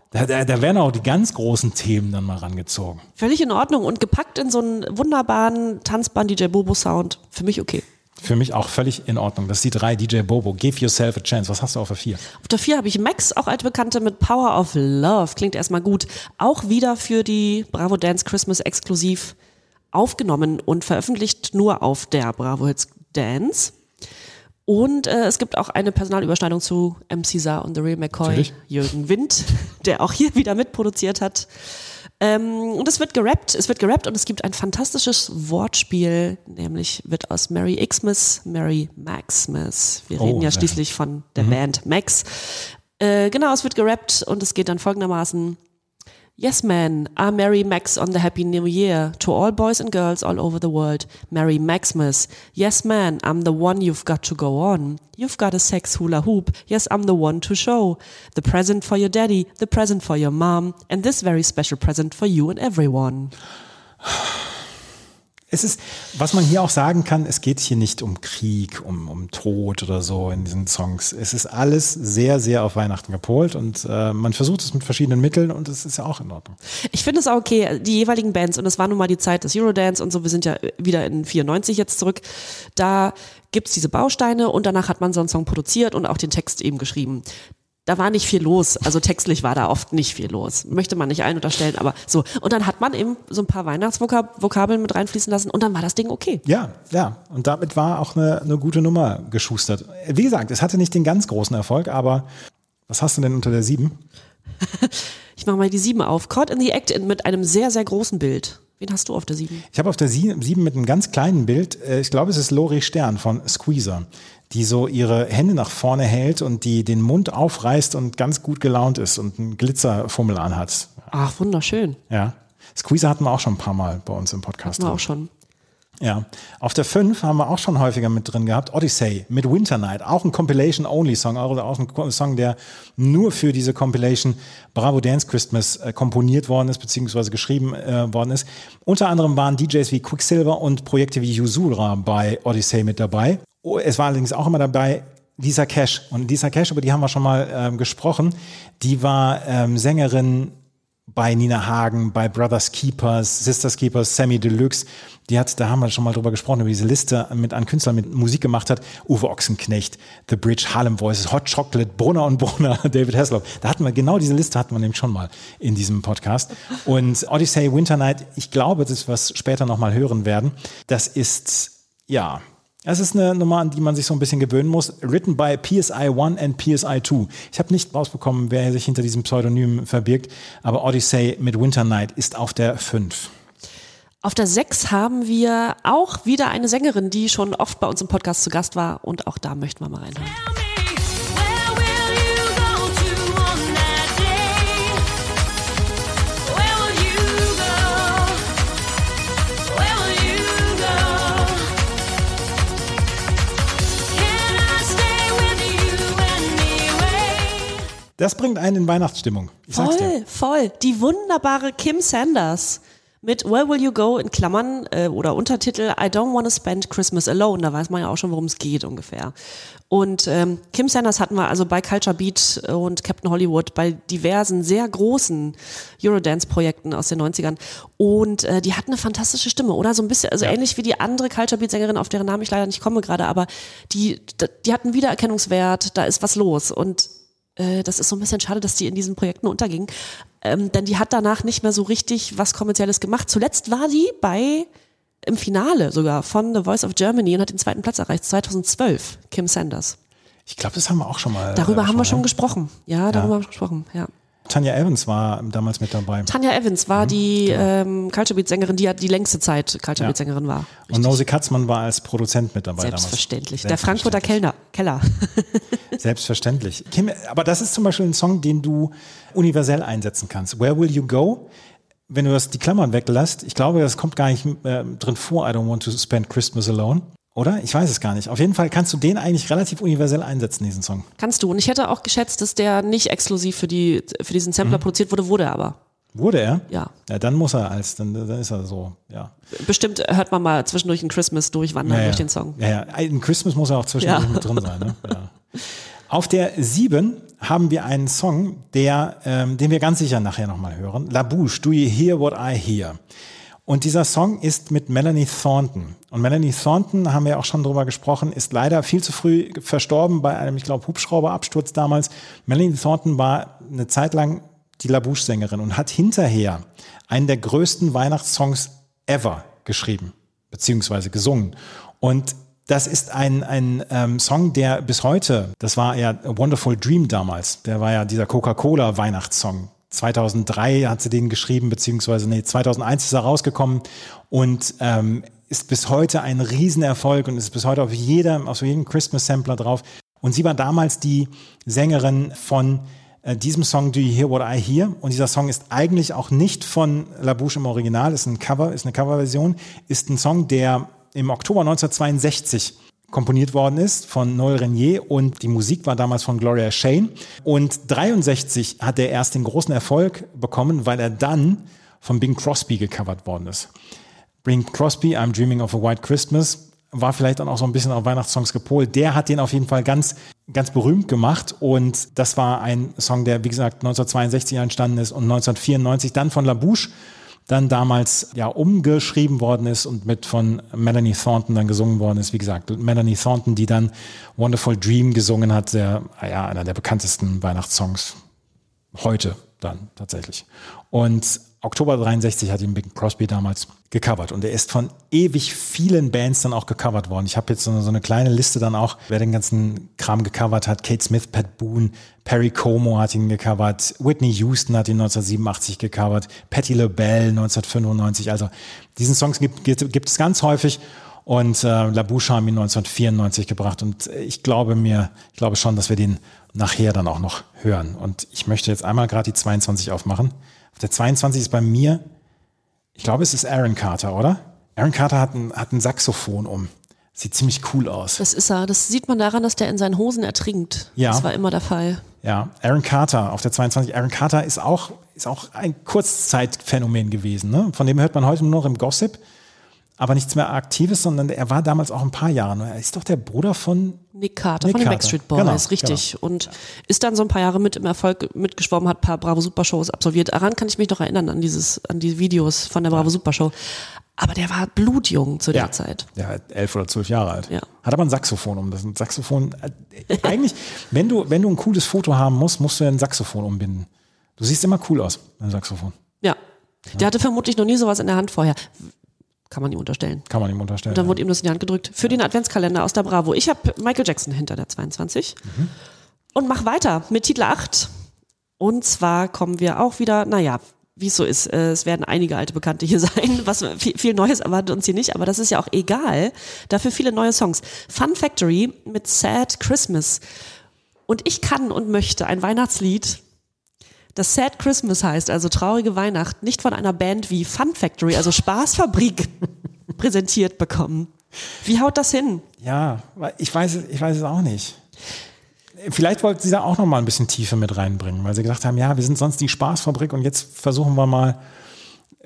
Da, da, da werden auch die ganz großen Themen dann mal rangezogen. Völlig in Ordnung und gepackt in so einen wunderbaren tanzbaren DJ Bobo Sound. Für mich okay. Für mich auch völlig in Ordnung. Das ist die drei DJ Bobo. Give yourself a chance. Was hast du auf der vier? Auf der vier habe ich Max, auch alte Bekannte mit Power of Love. Klingt erstmal gut. Auch wieder für die Bravo Dance Christmas exklusiv aufgenommen und veröffentlicht nur auf der Bravo Hits Dance. Und äh, es gibt auch eine Personalüberschneidung zu MC Saar und The Real McCoy, Natürlich. Jürgen Wind, der auch hier wieder mitproduziert hat. Ähm, und es wird gerappt, es wird gerappt und es gibt ein fantastisches Wortspiel, nämlich wird aus Mary Xmas Mary Maxmas. Wir Oh, reden ja schließlich von der Band Max. Äh, genau, es wird gerappt und es geht dann folgendermaßen. Yes, man, I'm Mary Max on the Happy New Year to all boys and girls all over the world. Merry Maxmas. Yes, man, I'm the one you've got to go on. You've got a sex hula hoop. Yes, I'm the one to show. The present for your daddy, the present for your mom, and this very special present for you and everyone. Es ist, was man hier auch sagen kann, es geht hier nicht um Krieg, um, um Tod oder so in diesen Songs. Es ist alles sehr, sehr auf Weihnachten gepolt und äh, man versucht es mit verschiedenen Mitteln und es ist ja auch in Ordnung. Ich finde es auch okay, die jeweiligen Bands, und es war nun mal die Zeit des Eurodance und so, wir sind ja wieder in 94 jetzt zurück, da gibt's diese Bausteine und danach hat man so einen Song produziert und auch den Text eben geschrieben. Da war nicht viel los, also textlich war da oft nicht viel los. Möchte man nicht ein unterstellen, aber so. Und dann hat man eben so ein paar Weihnachtsvokabeln mit reinfließen lassen und dann war das Ding okay. Ja, ja. Und damit war auch eine, eine gute Nummer geschustert. Wie gesagt, es hatte nicht den ganz großen Erfolg, aber was hast du denn unter der sieben? Ich mache mal die sieben auf. Caught in the Act mit einem sehr, sehr großen Bild. Wen hast du auf der sieben? Ich habe auf der Sie- sieben mit einem ganz kleinen Bild, äh, ich glaube, es ist Lori Stern von Squeezer, die so ihre Hände nach vorne hält und die den Mund aufreißt und ganz gut gelaunt ist und einen Glitzerfummel anhat. Ach, wunderschön. Ja. Squeezer hatten wir auch schon ein paar Mal bei uns im Podcast. Drin. auch schon. Ja. Auf der 5 haben wir auch schon häufiger mit drin gehabt. Odyssey mit Winter Night. Auch ein Compilation-Only-Song. Auch ein Song, der nur für diese Compilation Bravo Dance Christmas äh, komponiert worden ist, beziehungsweise geschrieben äh, worden ist. Unter anderem waren DJs wie Quicksilver und Projekte wie Yusura bei Odyssey mit dabei. Oh, es war allerdings auch immer dabei Lisa Cash. Und Lisa Cash, über die haben wir schon mal ähm, gesprochen, die war ähm, Sängerin bei Nina Hagen, bei Brothers Keepers, Sisters Keepers, Sammy Deluxe. Die hat, da haben wir schon mal drüber gesprochen, über diese Liste mit an Künstlern mit Musik gemacht hat. Uwe Ochsenknecht, The Bridge, Harlem Voices, Hot Chocolate, Brunner und Brunner, David Hasselhoff. Da hatten wir genau diese Liste hatten wir nämlich schon mal in diesem Podcast. Und Odyssey Winter Night, ich glaube, das ist was später noch mal hören werden. Das ist, ja, es ist eine Nummer, an die man sich so ein bisschen gewöhnen muss. Written by PSI 1 and PSI 2. Ich habe nicht rausbekommen, wer sich hinter diesem Pseudonym verbirgt, aber Odyssey mit Winter Night ist auf der 5. Auf der 6 haben wir auch wieder eine Sängerin, die schon oft bei uns im Podcast zu Gast war und auch da möchten wir mal reinhören. Das bringt einen in Weihnachtsstimmung. Ich sag's dir. Voll, voll. Die wunderbare Kim Sanders mit Where Will You Go in Klammern äh, oder Untertitel I Don't Wanna Spend Christmas Alone. Da weiß man ja auch schon, worum es geht ungefähr. Und ähm, Kim Sanders hatten wir also bei Culture Beat und Captain Hollywood bei diversen, sehr großen Eurodance-Projekten aus den 90ern. Und äh, die hat eine fantastische Stimme, oder? So ein bisschen, also ähnlich wie die andere Culture Beat-Sängerin, auf deren Namen ich leider nicht komme gerade, aber die, die hat einen Wiedererkennungswert, da ist was los. Und äh, das ist so ein bisschen schade, dass die in diesen Projekten unterging. Ähm, denn die hat danach nicht mehr so richtig was Kommerzielles gemacht. Zuletzt war die bei im Finale sogar von The Voice of Germany und hat den zweiten Platz erreicht, 2012, Kim Sanders. Ich glaube, das haben wir auch schon mal. Darüber äh, haben wir schon ja. gesprochen. Ja, darüber haben wir gesprochen, ja. Tanja Evans war damals mit dabei. Tanja Evans war die ähm, Culture Beat Sängerin, die ja die längste Zeit Culture Ja. Beat Sängerin war. Und Nosi Katzmann war als Produzent mit dabei Selbstverständlich. Der damals. Frankfurter Kellner, Keller. Selbstverständlich. Kim, aber das ist zum Beispiel ein Song, den du universell einsetzen kannst. Where Will You Go? Wenn du das, die Klammern weglässt, ich glaube, das kommt gar nicht äh, drin vor, I don't want to spend Christmas alone. Oder? Ich weiß es gar nicht. Auf jeden Fall kannst du den eigentlich relativ universell einsetzen, diesen Song. Kannst du. Und ich hätte auch geschätzt, dass der nicht exklusiv für, die, für diesen Sampler Mhm. produziert wurde, wurde er aber. Wurde er? Ja. Ja, dann muss er als, dann, dann ist er so, ja. Bestimmt hört man mal zwischendurch ein Christmas durchwandern ja, durch den Song. Ja, ja. Ein Christmas muss ja auch zwischendurch Ja. mit drin sein, ne? Ja. Auf der 7 haben wir einen Song, der, ähm, den wir ganz sicher nachher nochmal hören. La Bouche, Do You Hear What I Hear? Und dieser Song ist mit Melanie Thornton. Und Melanie Thornton, haben wir auch schon drüber gesprochen, ist leider viel zu früh verstorben bei einem, ich glaube, Hubschrauberabsturz damals. Melanie Thornton war eine Zeit lang die La Bouche-Sängerin und hat hinterher einen der größten Weihnachtssongs ever geschrieben, beziehungsweise gesungen. Und das ist ein, ein ähm, Song, der bis heute, das war ja A Wonderful Dream damals, der war ja dieser Coca-Cola-Weihnachtssong. 2003 hat sie den geschrieben, beziehungsweise nee, 2001 ist er rausgekommen und ähm, ist bis heute ein Riesenerfolg und ist bis heute auf jedem, auf jedem Christmas-Sampler drauf. Und sie war damals die Sängerin von äh, diesem Song Do You Hear What I Hear? Und dieser Song ist eigentlich auch nicht von La Bouche im Original, ist ein Cover, ist eine Coverversion, ist ein Song, der im Oktober 1962 komponiert worden ist von Noel Renier und die Musik war damals von Gloria Shane. Und 63 hat er erst den großen Erfolg bekommen, weil er dann von Bing Crosby gecovert worden ist. Bing Crosby, I'm Dreaming of a White Christmas, war vielleicht dann auch so ein bisschen auf Weihnachtssongs gepolt. Der hat den auf jeden Fall ganz, ganz berühmt gemacht und das war ein Song, der, wie gesagt, 1962 entstanden ist und 1994 dann von La Bouche dann damals ja umgeschrieben worden ist und mit von Melanie Thornton dann gesungen worden ist. Wie gesagt, Melanie Thornton, die dann Wonderful Dream gesungen hat, der, ja, einer der bekanntesten Weihnachtssongs heute dann tatsächlich. Und Oktober 63 hat ihn Bing Crosby damals gecovert und er ist von ewig vielen Bands dann auch gecovert worden. Ich habe jetzt so eine, so eine kleine Liste dann auch, wer den ganzen Kram gecovert hat. Kate Smith, Pat Boone, Perry Como hat ihn gecovert, Whitney Houston hat ihn 1987 gecovert, Patti LaBelle 1995. Also diesen Songs gibt, gibt, gibt es ganz häufig und äh, La Bouche haben ihn 1994 gebracht und ich glaube mir, ich glaube schon, dass wir den nachher dann auch noch hören. Und ich möchte jetzt einmal gerade die 22 aufmachen. Auf der 22 ist bei mir, ich glaube, es ist Aaron Carter, oder? Aaron Carter hat ein, hat ein Saxophon um. Sieht ziemlich cool aus. Das ist er. Das sieht man daran, dass der in seinen Hosen ertrinkt. Ja. Das war immer der Fall. Ja, Aaron Carter auf der 22. Aaron Carter ist auch, ist auch ein Kurzzeitphänomen gewesen. Ne? Von dem hört man heute nur noch im Gossip, aber nichts mehr Aktives, sondern er war damals auch ein paar Jahre. Er ist doch der Bruder von Nick Carter Nick von den Carter. Backstreet Boys, Genau, richtig. Und ist dann so ein paar Jahre mit im Erfolg mitgeschwommen, hat ein paar Bravo Super Shows absolviert. Daran kann ich mich noch erinnern, an dieses, an die Videos von der Bravo Super Show. Aber der war blutjung zu der Zeit. Ja, elf oder zwölf Jahre alt. Ja. Hat aber ein Saxophon um. Das ist ein Saxophon. äh, Eigentlich, wenn du, wenn du ein cooles Foto haben musst, musst du ja ein Saxophon umbinden. Du siehst immer cool aus, mit einem Saxophon. Ja. Der hatte vermutlich noch nie sowas in der Hand vorher. Kann man ihm unterstellen. Kann man ihm unterstellen. Und dann wurde ihm das in die Hand gedrückt. Für den Adventskalender aus der Bravo. Ich habe Michael Jackson hinter der 22. Und mach weiter mit Titel 8. Und zwar kommen wir auch wieder, naja, wie es so ist, äh, es werden einige alte Bekannte hier sein. Was viel, viel Neues erwartet uns hier nicht, aber das ist ja auch egal. Dafür viele neue Songs. Fun Factory mit Sad Christmas. Und ich kann und möchte ein Weihnachtslied, das Sad Christmas heißt, also traurige Weihnacht, nicht von einer Band wie Fun Factory, also Spaßfabrik, präsentiert bekommen. Wie haut das hin? Ja, ich weiß, es- ich weiß es auch nicht. Vielleicht wollten sie da auch noch mal ein bisschen Tiefe mit reinbringen, weil sie gesagt haben, ja, wir sind sonst die Spaßfabrik und jetzt versuchen wir mal,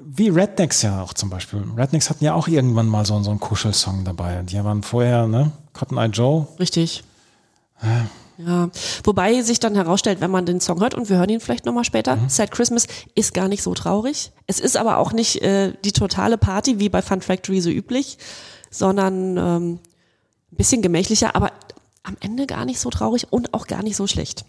wie Rednecks ja auch zum Beispiel. Rednecks hatten ja auch irgendwann mal so, so einen Kuschelsong dabei. Die waren vorher, ne, Cotton Eye Joe. Richtig. Ja, wobei sich dann herausstellt, wenn man den Song hört, und wir hören ihn vielleicht nochmal später, Sad Christmas ist gar nicht so traurig. Es ist aber auch nicht äh, die totale Party wie bei Fun Factory so üblich, sondern ähm, ein bisschen gemächlicher, aber am Ende gar nicht so traurig und auch gar nicht so schlecht.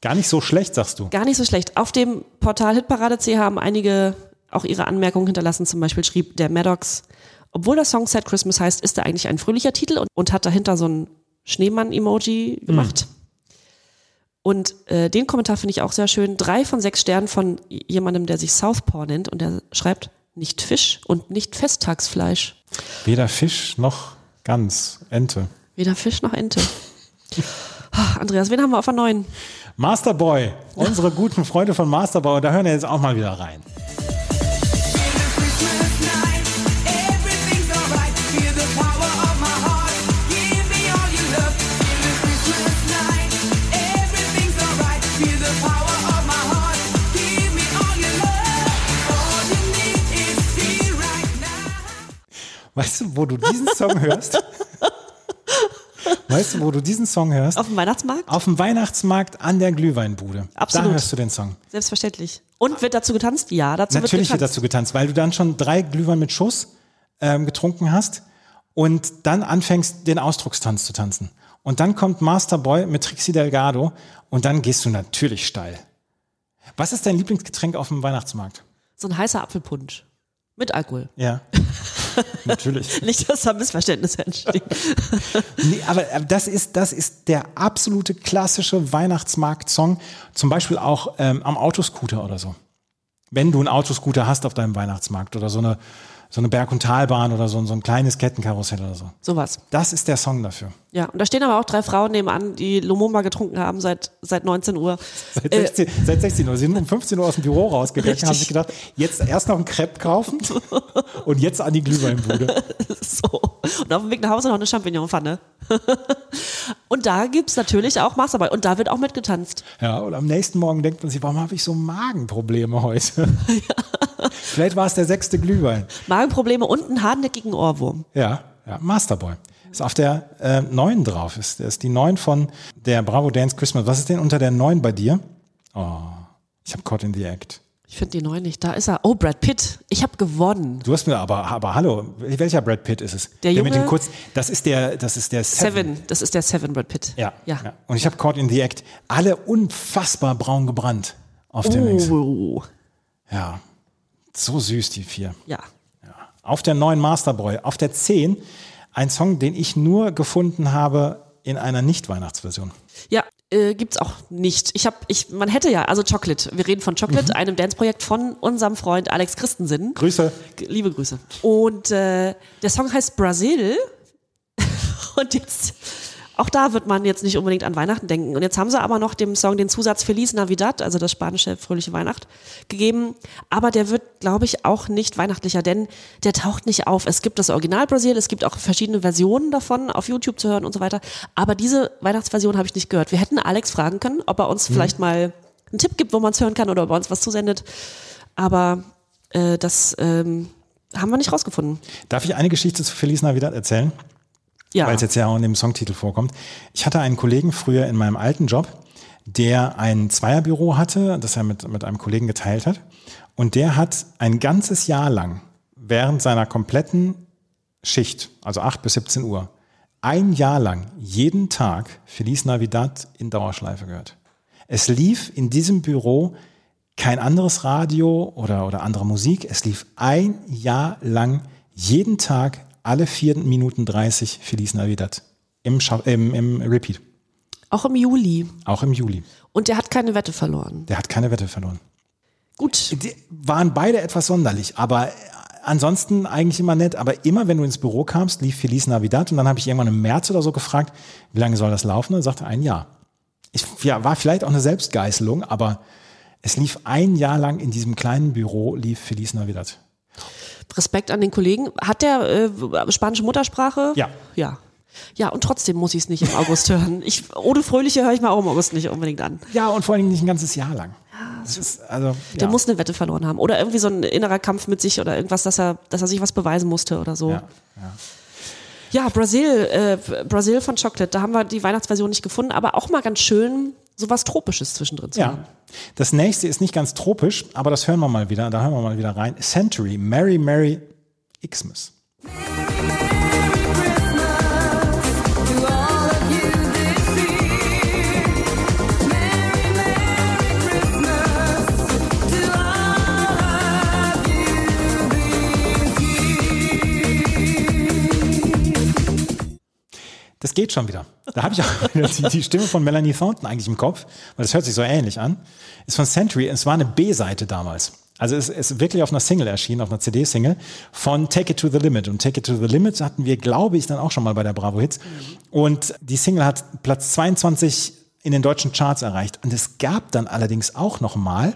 Gar nicht so schlecht, sagst du. Gar nicht so schlecht. Auf dem Portal Hitparade.ch haben einige auch ihre Anmerkungen hinterlassen. Zum Beispiel schrieb der Maddox, obwohl der Song Sad Christmas heißt, ist er eigentlich ein fröhlicher Titel und, und hat dahinter so ein Schneemann-Emoji gemacht. Und äh, den Kommentar finde ich auch sehr schön. Drei von sechs Sternen von jemandem, der sich Southpaw nennt und der schreibt, nicht Fisch und nicht Festtagsfleisch. Weder Fisch noch Gans, Ente. Weder Fisch noch Ente. Ah, Andreas, wen haben wir auf der neuen? Masterboy, unsere guten Freunde von Masterboy, da hören wir jetzt auch mal wieder rein. Weißt du, wo du diesen Song hörst? Weißt du, wo du diesen Song hörst? Auf dem Weihnachtsmarkt? Auf dem Weihnachtsmarkt an der Glühweinbude. Absolut. Da hörst du den Song. Selbstverständlich. Und wird dazu getanzt? Ja, dazu Natürlich wird wird getanzt. dazu getanzt, weil du dann schon drei Glühwein mit Schuss ähm, getrunken hast und dann anfängst, den Ausdruckstanz zu tanzen. Und dann kommt Masterboy mit Trixie Delgado und dann gehst du natürlich steil. Was ist dein Lieblingsgetränk auf dem Weihnachtsmarkt? So ein heißer Apfelpunsch. Mit Alkohol. Ja. natürlich. Nicht, dass da Missverständnisse entstehen. Nee, aber äh, das ist, das ist der absolute klassische Weihnachtsmarkt-Song. Zum Beispiel auch ähm, am Autoscooter oder so. Wenn du einen Autoscooter hast auf deinem Weihnachtsmarkt oder so eine, so eine Berg- und Talbahn oder so, so ein kleines Kettenkarussell oder so. Sowas. Das ist der Song dafür. Ja, und da stehen aber auch drei Frauen nebenan, die Lumumba getrunken haben seit, seit 19 Uhr. Seit Äh, 16, seit 16 Uhr. Sie sind um 15 Uhr aus dem Büro rausgegangen, haben sich gedacht, jetzt erst noch einen Crepe kaufen und jetzt an die Glühweinbude. So. Und auf dem Weg nach Hause noch eine Champignonpfanne. und da gibt's natürlich auch Masterboy. Und da wird auch mitgetanzt. Ja, und am nächsten Morgen denkt man sich, warum habe ich so Magenprobleme heute? Vielleicht war es der sechste Glühwein. Magenprobleme und einen hartnäckigen Ohrwurm. Ja, ja, Masterboy. Ist auf der äh, 9 drauf. Ist, ist die 9 von der Bravo Dance Christmas. Was ist denn unter der 9 bei dir? Oh, ich habe Caught in the Act. Ich finde die neuen nicht. Da ist er. Oh, Brad Pitt. Ich habe gewonnen. Du hast mir aber, aber hallo, welcher Brad Pitt ist es? Der mit dem Junge? kurz, das ist der, das ist der Seven. Seven. Das ist der Seven Brad Pitt. Ja, Ja. ja. Und ich habe Caught in the Act. Alle unfassbar braun gebrannt auf dem Links. Oh. Ja, so süß die vier. Ja. Auf der neuen Masterboy, auf der 10 ein Song, den ich nur gefunden habe in einer Nicht-Weihnachtsversion. Ja, äh, gibt's auch nicht. Ich habe, ich, man hätte ja, also Chocolate. Wir reden von Chocolate, einem Dance-Projekt von unserem Freund Alex Christensen. Grüße. G- Liebe Grüße. Und äh, der Song heißt Brasil. Und jetzt, auch da wird man jetzt nicht unbedingt an Weihnachten denken. Und jetzt haben sie aber noch dem Song den Zusatz Feliz Navidad, also das spanische fröhliche Weihnacht, gegeben. Aber der wird, glaube ich, auch nicht weihnachtlicher, denn der taucht nicht auf. Es gibt das Original Brasil, es gibt auch verschiedene Versionen davon auf YouTube zu hören und so weiter. Aber diese Weihnachtsversion habe ich nicht gehört. Wir hätten Alex fragen können, ob er uns vielleicht mal einen Tipp gibt, wo man es hören kann oder ob er uns was zusendet. Aber äh, das ähm, haben wir nicht rausgefunden. Darf ich eine Geschichte zu Feliz Navidad erzählen? Ja. Weil es jetzt ja auch in dem Songtitel vorkommt. Ich hatte einen Kollegen früher in meinem alten Job, der ein Zweierbüro hatte, das er mit, mit einem Kollegen geteilt hat. Und der hat ein ganzes Jahr lang während seiner kompletten Schicht, also 8 bis 17 Uhr, ein Jahr lang jeden Tag Feliz Navidad in Dauerschleife gehört. Es lief in diesem Büro kein anderes Radio oder, oder andere Musik. Es lief ein Jahr lang jeden Tag alle 4 Minuten 30 Feliz Navidad im, Scha im, im Repeat. Auch im Juli. Auch im Juli. Und der hat keine Wette verloren. Der hat keine Wette verloren. Gut. Die waren beide etwas sonderlich, aber ansonsten eigentlich immer nett. Aber immer, wenn du ins Büro kamst, lief Feliz Navidad und dann habe ich irgendwann im März oder so gefragt, wie lange soll das laufen? Und er sagte ein Jahr. Ich, ja, war vielleicht auch eine Selbstgeißelung, aber es lief ein Jahr lang in diesem kleinen Büro, lief Feliz Navidad. Respekt an den Kollegen. Hat der äh, spanische Muttersprache? Ja. Ja. Ja, und trotzdem muss ich es nicht im August hören. Ich, Ode Fröhliche höre ich mir auch im August nicht unbedingt an. Ja, und vor allen Dingen nicht ein ganzes Jahr lang. Das ist, also, Der ja. muss eine Wette verloren haben. Oder irgendwie so ein innerer Kampf mit sich oder irgendwas, dass er, dass er sich was beweisen musste oder so. Ja, Ja, Brasil, äh, Brasil von Chocolate, da haben wir die Weihnachtsversion nicht gefunden, aber auch mal ganz schön, sowas Tropisches zwischendrin zu haben. ja. Das nächste ist nicht ganz tropisch, aber das hören wir mal wieder. Da hören wir mal wieder rein. Century, Merry Merry Xmas. Das geht schon wieder. Da habe ich auch die, die Stimme von Melanie Thornton eigentlich im Kopf, weil das hört sich so ähnlich an. Ist von Century. Es war eine B-Seite damals. Also es ist wirklich auf einer Single erschienen, auf einer CD-Single von Take It to the Limit. Und Take It to the Limit hatten wir, glaube ich, dann auch schon mal bei der Bravo Hits. Und die Single hat Platz 22 in den deutschen Charts erreicht. Und es gab dann allerdings auch noch mal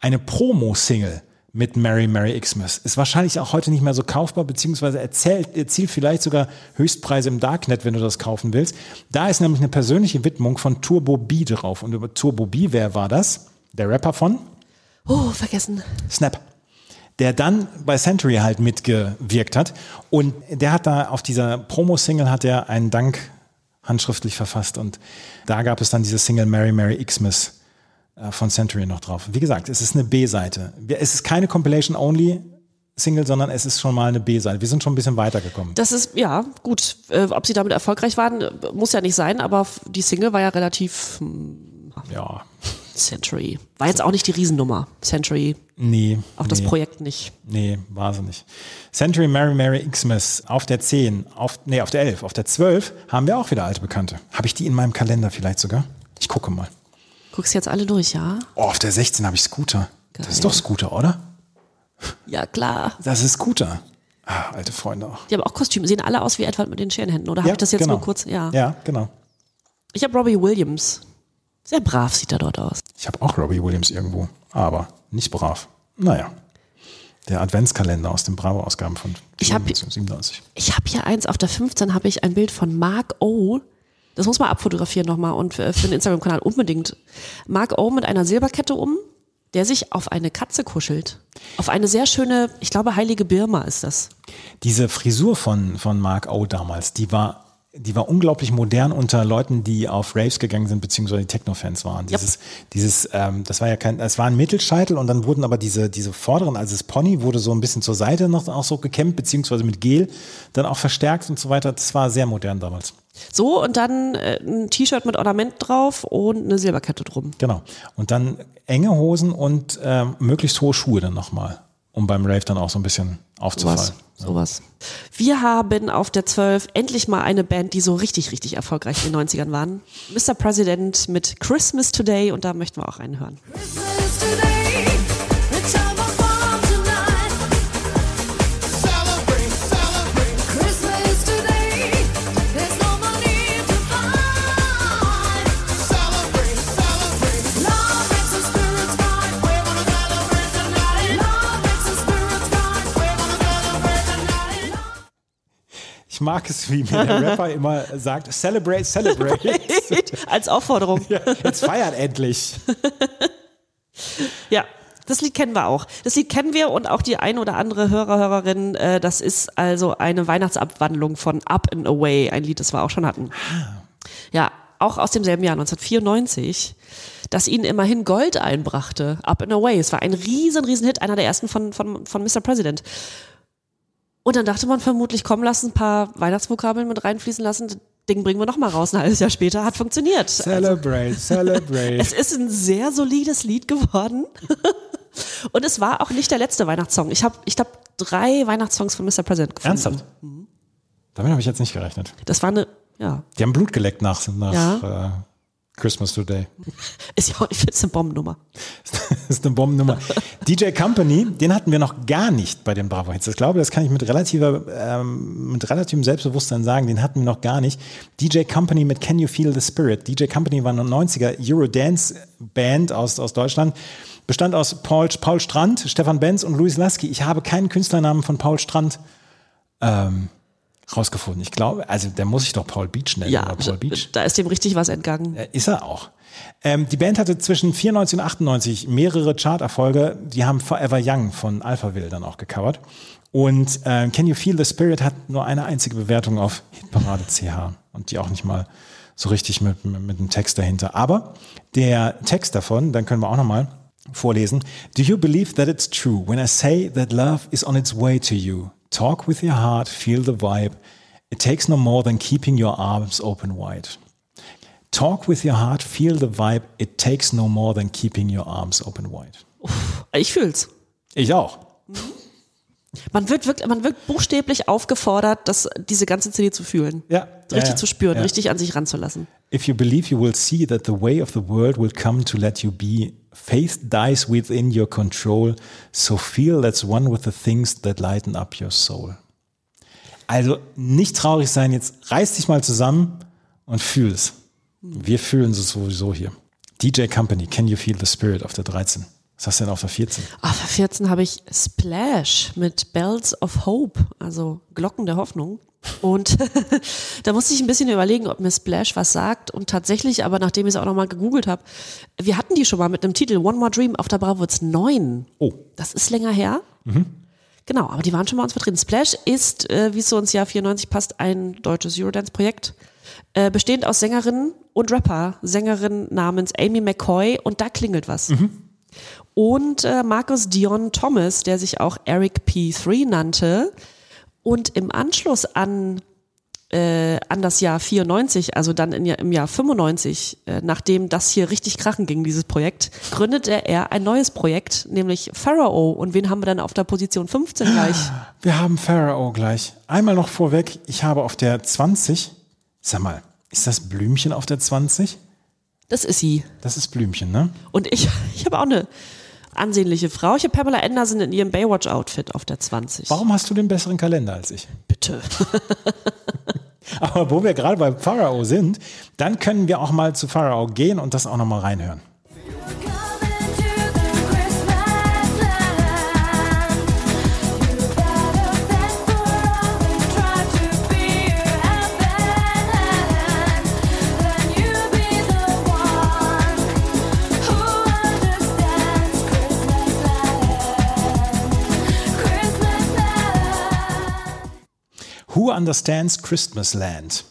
eine Promo-Single mit Merry Merry Xmas. Ist wahrscheinlich auch heute nicht mehr so kaufbar, beziehungsweise erzählt, erzielt vielleicht sogar Höchstpreise im Darknet, wenn du das kaufen willst. Da ist nämlich eine persönliche Widmung von Turbo B drauf. Und über Turbo B, wer war das? Der Rapper von Oh, vergessen. Snap. Der dann bei Century halt mitgewirkt hat. Und der hat da auf dieser Promo-Single hat er einen Dank handschriftlich verfasst. Und da gab es dann diese Single Mary Mary Xmas von Century noch drauf. Wie gesagt, es ist eine B-Seite. Es ist keine Compilation-Only-Single, sondern es ist schon mal eine B-Seite. Wir sind schon ein bisschen weitergekommen. Das ist, ja, gut. Äh, ob sie damit erfolgreich waren, äh, muss ja nicht sein, aber die Single war ja relativ hm, Ja, Century. War jetzt auch nicht die Riesennummer. Century, nee. auch das nee. Projekt nicht. Nee, war sie nicht. Century Mary Mary Xmas auf der 10, auf, nee, auf der 11. Auf der 12 haben wir auch wieder alte Bekannte. Habe ich die in meinem Kalender vielleicht sogar? Ich gucke mal. Guckst jetzt alle durch, ja? Oh, auf der 16 habe ich Scooter. Das Geil. ist doch Scooter, oder? Ja, klar. Das ist Scooter. Ah, alte Freunde auch. Die haben auch Kostüme, sehen alle aus wie Edward mit den Scherenhänden, oder habe ich das jetzt genau. nur kurz? Ja. Ja, genau. Ich habe Robbie Williams. Sehr brav sieht er dort aus. Ich habe auch Robbie Williams irgendwo, aber nicht brav. Naja. Der Adventskalender aus den Bravo-Ausgaben von Ich hab- 97. Ich habe hier eins, auf der 15 habe ich ein Bild von Mark O. Das muss man abfotografieren nochmal und für, für den Instagram-Kanal unbedingt. Mark O mit einer Silberkette um, der sich auf eine Katze kuschelt. Auf eine sehr schöne, ich glaube, heilige Birma ist das. Diese Frisur von, von Mark O damals, die war, die war unglaublich modern unter Leuten, die auf Raves gegangen sind, beziehungsweise die Techno-Fans waren. Dieses, dieses, ähm, das war ja kein, es war ein Mittelscheitel und dann wurden aber diese, diese vorderen, also das Pony wurde so ein bisschen zur Seite noch auch so gekämmt, beziehungsweise mit Gel dann auch verstärkt und so weiter. Das war sehr modern damals. So, und dann äh, ein T-Shirt mit Ornament drauf und eine Silberkette drum. Genau. Und dann enge Hosen und ähm, möglichst hohe Schuhe dann nochmal, um beim Rave dann auch so ein bisschen aufzufallen. Sowas. Sowas. Wir haben auf der 12 endlich mal eine Band, die so richtig, richtig erfolgreich in den 90ern waren. Mr. President mit Christmas Today und da möchten wir auch reinhören. Christmas today, Ich mag es, wie mir der Rapper immer sagt, celebrate, celebrate. Als Aufforderung. ja, jetzt feiert endlich. Ja, das Lied kennen wir auch. Das Lied kennen wir und auch die ein oder andere Hörer, Hörerin. Äh, das ist also eine Weihnachtsabwandlung von Up and Away, ein Lied, das wir auch schon hatten. Ja, auch aus demselben Jahr, 1994, das ihnen immerhin Gold einbrachte. Up and Away. Es war ein riesen, riesen Hit, einer der ersten von, von, von Mr. President. Und dann dachte man vermutlich, komm, lass ein paar Weihnachtsvokabeln mit reinfließen lassen. Das Ding bringen wir nochmal raus. Ein halbes Jahr später hat funktioniert. Celebrate, celebrate. Es ist ein sehr solides Lied geworden. Und es war auch nicht der letzte Weihnachtssong. Ich habe, ich glaube, drei Weihnachtssongs von Mr. President gefunden. Ernsthaft? Damit habe ich jetzt nicht gerechnet. Das war eine, ja, Die haben Blut geleckt nach, nach Ja. äh, Christmas Today. ist ja auch, ich finde es eine Bombennummer. Das ist eine Bombennummer. DJ Company, den hatten wir noch gar nicht bei den Bravo Hits. Ich glaube, das kann ich mit relativer, ähm, mit relativem Selbstbewusstsein sagen. Den hatten wir noch gar nicht. DJ Company mit Can You Feel the Spirit? DJ Company war eine 90er Eurodance Band aus, aus Deutschland. Bestand aus Paul, Paul Strand, Stefan Benz und Luis Lasky. Ich habe keinen Künstlernamen von Paul Strand ähm, rausgefunden. Ich glaube, also der muss sich doch Paul Beach nennen. Ja, oder Paul Beach. da ist dem richtig was entgangen. Äh, Ist er auch. Ähm, die Band hatte zwischen 94 und 98 mehrere Charterfolge. Die haben Forever Young von Alphaville dann auch gecovert. Und äh, Can You Feel the Spirit hat nur eine einzige Bewertung auf Hitparade CH und die auch nicht mal so richtig mit, mit, mit einem Text dahinter. Aber der Text davon, dann können wir auch nochmal vorlesen. Do you believe that it's true when I say that love is on its way to you? Talk with your heart, feel the vibe. It takes no more than keeping your arms open wide. Talk with your heart, feel the vibe. It takes no more than keeping your arms open wide. Ich fühl's. Ich auch. Man wird wirklich, man wird buchstäblich aufgefordert, das, diese ganze CD zu fühlen. Ja. Richtig ja, zu spüren, ja. richtig an sich ranzulassen. If you believe, you will see that the way of the world will come to let you be. Faith dies within your control, so feel that's one with the things that lighten up your soul. Also nicht traurig sein, jetzt reiß dich mal zusammen und fühl es. Wir fühlen es sowieso hier. DJ Company, Can You Feel the Spirit auf der 13. Was hast du denn auf der 14? Auf der 14 habe ich Splash mit Bells of Hope, also Glocken der Hoffnung. Und da musste ich ein bisschen überlegen, ob mir Splash was sagt. Und tatsächlich, aber nachdem ich es auch nochmal gegoogelt habe, wir hatten die schon mal mit einem Titel One More Dream auf der Bravo Hits 9. Oh. Das ist länger her. Genau, aber die waren schon bei uns drin. Splash ist, äh, wie es so ins Jahr 94 passt, ein deutsches Eurodance-Projekt, äh, bestehend aus Sängerinnen und Rapper. Sängerin namens Amy McCoy und da klingelt was. Und äh, Markus Dion Thomas, der sich auch Eric P3 nannte. Und im Anschluss an äh, an das Jahr 94, also dann in, im Jahr 95, äh, nachdem das hier richtig krachen ging, dieses Projekt, gründete er ein neues Projekt, nämlich Pharaoh. Und wen haben wir dann auf der Position 15 gleich? Wir haben Pharaoh gleich. Einmal noch vorweg, ich habe auf der 20, sag mal, ist das Blümchen auf der 20? Das ist sie. Das ist Blümchen, ne? Und ich, ich habe auch eine ansehnliche Frau. Ich habe Pamela Anderson in ihrem Baywatch-Outfit auf der 20. Warum hast du den besseren Kalender als ich? Bitte. Aber wo wir gerade bei Pharaoh sind, dann können wir auch mal zu Pharaoh gehen und das auch nochmal reinhören. Understands Christmas Land?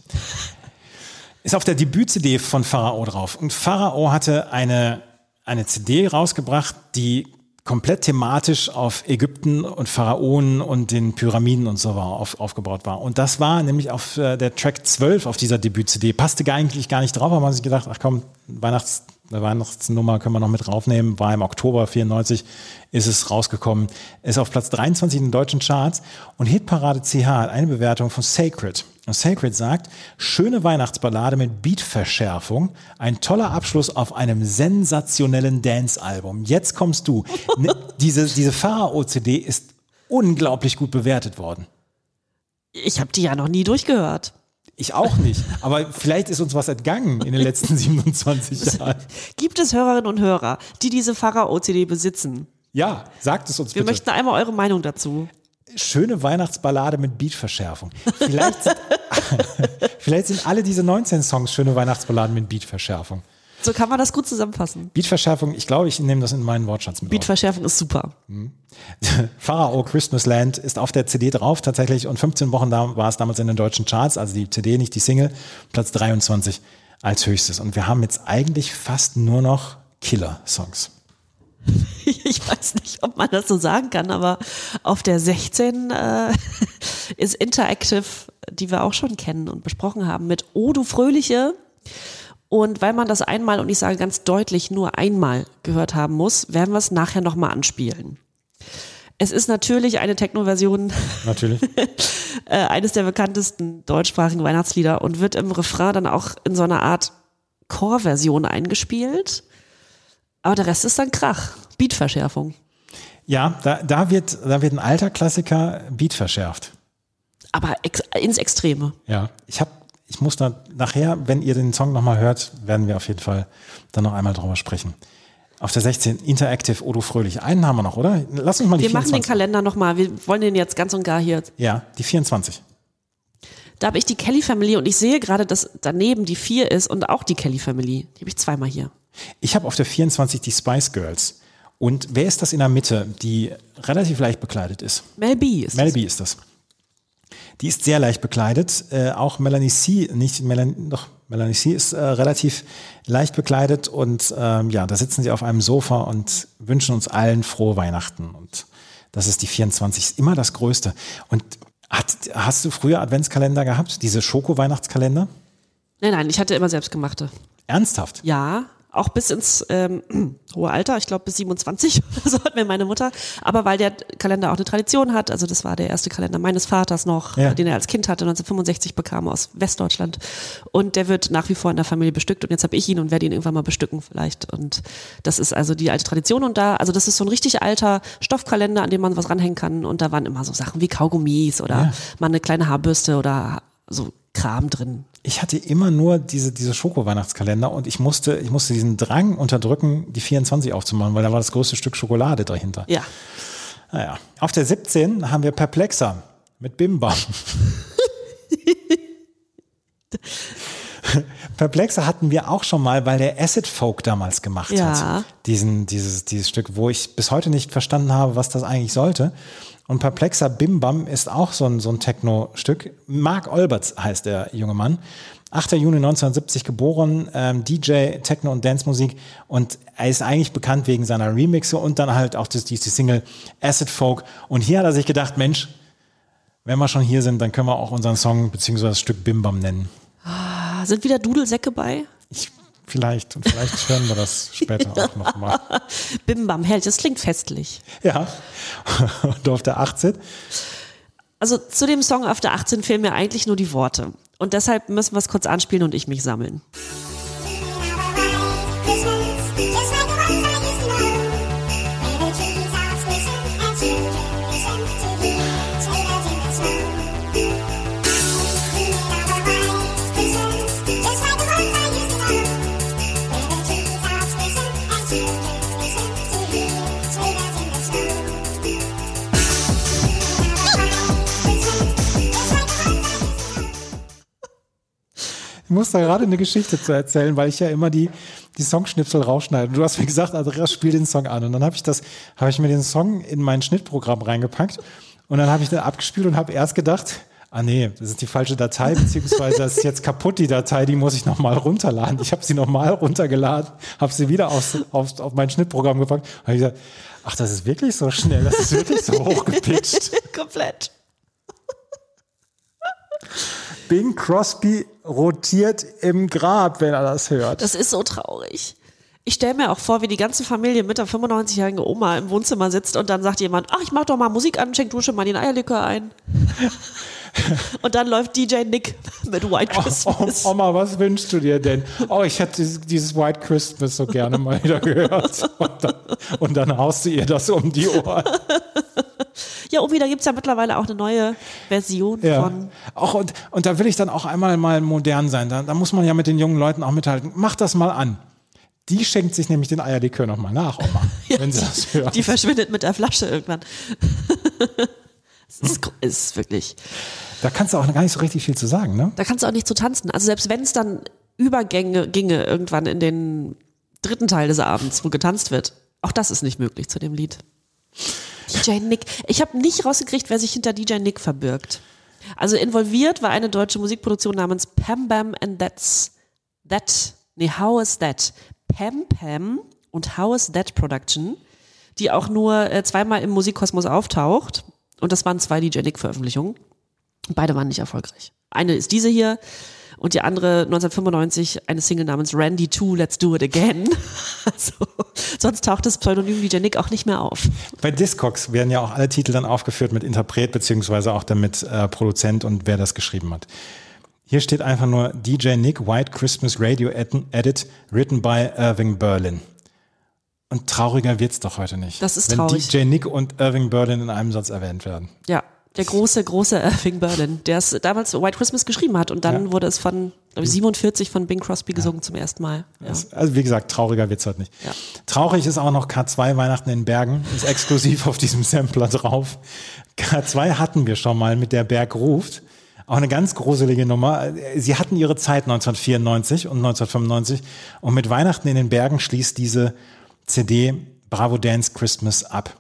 Ist auf der Debüt-CD von Pharao drauf. Und Pharao hatte eine, eine CD rausgebracht, die komplett thematisch auf Ägypten und Pharaonen und den Pyramiden und so war, auf, aufgebaut war. Und das war nämlich auf äh, der Track 12 auf dieser Debüt-CD. Passte gar eigentlich gar nicht drauf, aber man hat sich gedacht, ach komm, Weihnachts, eine Weihnachtsnummer können wir noch mit draufnehmen. War im Oktober 94, ist es rausgekommen. Ist auf Platz 23 in den deutschen Charts. Und Hitparade CH hat eine Bewertung von Sacred. Und Sacred sagt, schöne Weihnachtsballade mit Beatverschärfung, ein toller Abschluss auf einem sensationellen Dance-Album. Jetzt kommst du. Ne, diese, diese Pharao-CD ist unglaublich gut bewertet worden. Ich habe die ja noch nie durchgehört. Ich auch nicht. Aber vielleicht ist uns was entgangen in den letzten 27 Jahren. Gibt es Hörerinnen und Hörer, die diese Pharao-CD besitzen? Ja, sagt es uns Wir bitte. möchten einmal eure Meinung dazu. Schöne Weihnachtsballade mit Beatverschärfung. Vielleicht sind, vielleicht sind alle diese 19 Songs schöne Weihnachtsballaden mit Beatverschärfung. So kann man das gut zusammenfassen. Beatverschärfung, ich glaube, ich nehme das in meinen Wortschatz mit. auf. Beatverschärfung ist super. Pharao Christmas Land ist auf der CD drauf tatsächlich und 15 Wochen da war es damals in den deutschen Charts, also die CD, nicht die Single, Platz 23 als höchstes. Und wir haben jetzt eigentlich fast nur noch Killer-Songs. Ich weiß nicht, ob man das so sagen kann, aber auf der 16 äh, ist Interactive, die wir auch schon kennen und besprochen haben, mit Oh du Fröhliche. Und weil man das einmal, und ich sage ganz deutlich, nur einmal gehört haben muss, werden wir es nachher nochmal anspielen. Es ist natürlich eine Techno-Version Natürlich. äh, eines der bekanntesten deutschsprachigen Weihnachtslieder und wird im Refrain dann auch in so einer Art Chorversion eingespielt. Aber der Rest ist dann Krach. Beatverschärfung. Ja, da, da, wird, da wird ein alter Klassiker Beat verschärft. Aber ex ins Extreme. Ja, ich habe, ich muss da nachher, wenn ihr den Song nochmal hört, werden wir auf jeden Fall dann noch einmal drüber sprechen. Auf der 16 Interactive Odo Fröhlich. Einen haben wir noch, oder? Lass uns mal die Wir machen den 24. Kalender nochmal. Wir wollen den jetzt ganz und gar hier. Ja, die 24. Da habe ich die Kelly Family und ich sehe gerade, dass daneben die vier ist und auch die Kelly Family. Die habe ich zweimal hier. Ich habe auf der 24 die Spice Girls. Und wer ist das in der Mitte, die relativ leicht bekleidet ist? Mel B ist Mel B ist das. Die ist sehr leicht bekleidet. Äh, auch Melanie C, nicht Melanie, doch, Melanie C ist äh, relativ leicht bekleidet und ähm, ja, da sitzen sie auf einem Sofa und wünschen uns allen frohe Weihnachten. Und das ist die 24, ist immer das Größte. Und hat, hast du früher Adventskalender gehabt? Diese Schoko-Weihnachtskalender? Nein, nein, ich hatte immer selbstgemachte. Ernsthaft? Ja, auch bis ins ähm, hohe Alter, ich glaube bis 27, so hat mir meine Mutter. Aber weil der Kalender auch eine Tradition hat, also das war der erste Kalender meines Vaters noch, Ja. den er als Kind hatte, 1965 bekam aus Westdeutschland. Und der wird nach wie vor in der Familie bestückt und jetzt habe ich ihn und werde ihn irgendwann mal bestücken vielleicht. Und das ist also die alte Tradition und da, also das ist so ein richtig alter Stoffkalender, an dem man was ranhängen kann und da waren immer so Sachen wie Kaugummis oder Ja. mal eine kleine Haarbürste oder so Kram drin. Ich hatte immer nur diese, diese Schoko-Weihnachtskalender und ich musste, ich musste diesen Drang unterdrücken, die 24 aufzumachen, weil da war das größte Stück Schokolade dahinter. Ja. Naja. Auf der 17 haben wir Perplexer mit Bim Bam. Perplexa hatten wir auch schon mal, weil der Acid Folk damals gemacht Ja. hat. Diesen, dieses, dieses Stück, wo ich bis heute nicht verstanden habe, was das eigentlich sollte. Und Perplexa Bim Bam ist auch so ein, so ein Techno-Stück. Mark Olberts heißt der junge Mann. 8. Juni 1970 geboren, ähm, DJ, Techno- und Dance-Musik. Und er ist eigentlich bekannt wegen seiner Remixe und dann halt auch das, diese Single Acid Folk. Und hier hat er sich gedacht, Mensch, wenn wir schon hier sind, dann können wir auch unseren Song bzw. das Stück Bim Bam nennen. Ah, Sind wieder Dudelsäcke bei? Ich, vielleicht, und vielleicht hören wir das später auch nochmal. Bim Bam, herrlich, das klingt festlich. Ja. Und auf der 18. Also zu dem Song auf der 18 fehlen mir eigentlich nur die Worte. Und deshalb müssen wir es kurz anspielen und ich mich sammeln. Ich muss da gerade eine Geschichte zu erzählen, weil ich ja immer die, die Songschnipsel rausschneide. Du hast mir gesagt, Andreas, spiel den Song an. Und dann habe ich das, habe ich mir den Song in mein Schnittprogramm reingepackt. Und dann habe ich den abgespielt und habe erst gedacht, ah nee, das ist die falsche Datei, beziehungsweise das ist jetzt kaputt, die Datei, die muss ich nochmal runterladen. Ich habe sie nochmal runtergeladen, habe sie wieder aufs, aufs, auf mein Schnittprogramm gepackt. Und habe gesagt, ach, das ist wirklich so schnell, das ist wirklich so hochgepitcht. Komplett. Bing Crosby rotiert im Grab, wenn er das hört. Das ist so traurig. Ich stelle mir auch vor, wie die ganze Familie mit der 95-jährigen Oma im Wohnzimmer sitzt und dann sagt jemand, ach, ich mach doch mal Musik an, schenk du schon mal den Eierlikör ein. und dann läuft DJ Nick mit White Oh, Christmas. Oma, was wünschst du dir denn? Oh, ich hätte dieses- dieses White Christmas so gerne mal wieder gehört. Und dann, und dann haust du ihr das um die Ohren. Ja, Obi, da gibt's ja mittlerweile auch eine neue Version Ja. von. Auch und, und da will ich dann auch einmal mal modern sein. Da, da muss man ja mit den jungen Leuten auch mithalten. Mach das mal an. Die schenkt sich nämlich den Eierlikör nochmal nach, Oma, wenn sie das hört. Die verschwindet mit der Flasche irgendwann. Es ist, gr- ist wirklich. Da kannst du auch gar nicht so richtig viel zu sagen, ne? Da kannst du auch nicht zu tanzen. Also selbst wenn es dann Übergänge ginge irgendwann in den dritten Teil des Abends, wo getanzt wird, auch das ist nicht möglich zu dem Lied. DJ Nick. Ich habe nicht rausgekriegt, wer sich hinter DJ Nick verbirgt. Also involviert war eine deutsche Musikproduktion namens Pam Bam and That's That. Nee, How is That? Pam Pam und How is That Production, die auch nur äh, zweimal im Musikkosmos auftaucht. Und das waren zwei DJ Nick-Veröffentlichungen. Beide waren nicht erfolgreich. Eine ist diese hier und die andere 1995 eine Single namens Randy 2 Let's Do It Again. Also, sonst taucht das Pseudonym DJ Nick auch nicht mehr auf. Bei Discogs werden ja auch alle Titel dann aufgeführt mit Interpret, beziehungsweise auch damit äh, Produzent und wer das geschrieben hat. Hier steht einfach nur DJ Nick White Christmas Radio Ed- Edit, written by Irving Berlin. Und trauriger wird's doch heute nicht. Das ist wenn traurig. DJ Nick und Irving Berlin in einem Satz erwähnt werden. Ja, der große, große Irving Berlin, der es damals White Christmas geschrieben hat und dann Ja. wurde es von glaub ich, 47 von Bing Crosby gesungen zum ersten Mal. Ja. Also wie gesagt, trauriger wird's heute nicht. Ja. Traurig ist auch noch K2 Weihnachten in Bergen, ist exklusiv auf diesem Sampler drauf. K2 hatten wir schon mal mit der Berg ruft. Auch eine ganz gruselige Nummer. Sie hatten ihre Zeit 1994 und 1995 und mit Weihnachten in den Bergen schließt diese CD Bravo Dance Christmas ab.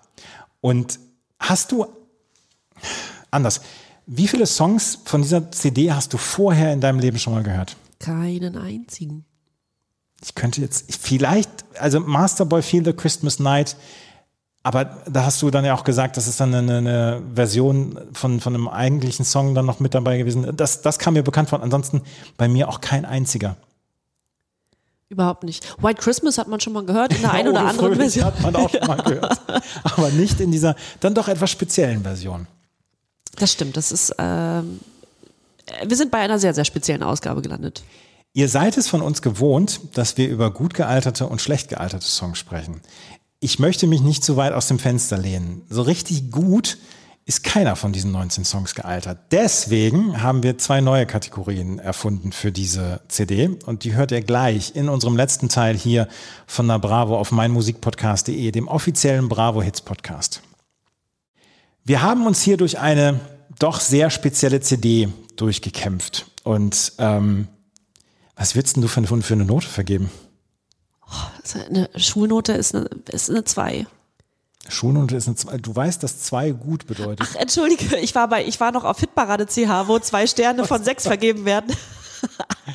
Und hast du anders, wie viele Songs von dieser CD hast du vorher in deinem Leben schon mal gehört? Keinen einzigen. Ich könnte jetzt vielleicht, also Masterboy Feel the Christmas Night, aber da hast du dann ja auch gesagt, das ist dann eine, eine Version von, von einem eigentlichen Song dann noch mit dabei gewesen. Das, das kam mir bekannt vor. Ansonsten bei mir auch kein einziger. Überhaupt nicht. White Christmas hat man schon mal gehört in der einen oder anderen Version. hat man auch schon mal gehört. Aber nicht in dieser dann doch etwas speziellen Version. Das stimmt, das ist, ähm, äh, wir sind bei einer sehr, sehr speziellen Ausgabe gelandet. Ihr seid es von uns gewohnt, dass wir über gut gealterte und schlecht gealterte Songs sprechen. Ich möchte mich nicht zu weit aus dem Fenster lehnen. So richtig gut ist keiner von diesen 19 Songs gealtert. Deswegen haben wir zwei neue Kategorien erfunden für diese CD und die hört ihr gleich in unserem letzten Teil hier von der Bravo auf meinmusikpodcast.de, dem offiziellen Bravo Hits Podcast. Wir haben uns hier durch eine doch sehr spezielle CD durchgekämpft und ähm, Was würdest denn du für eine, für eine Note vergeben? Also Eine Schulnote ist eine, ist eine 2. Schulnote ist eine zwei. Du weißt, dass zwei gut bedeutet. Ach, entschuldige, ich war bei, ich war noch auf Hitparade CH, wo zwei Sterne von sechs vergeben werden.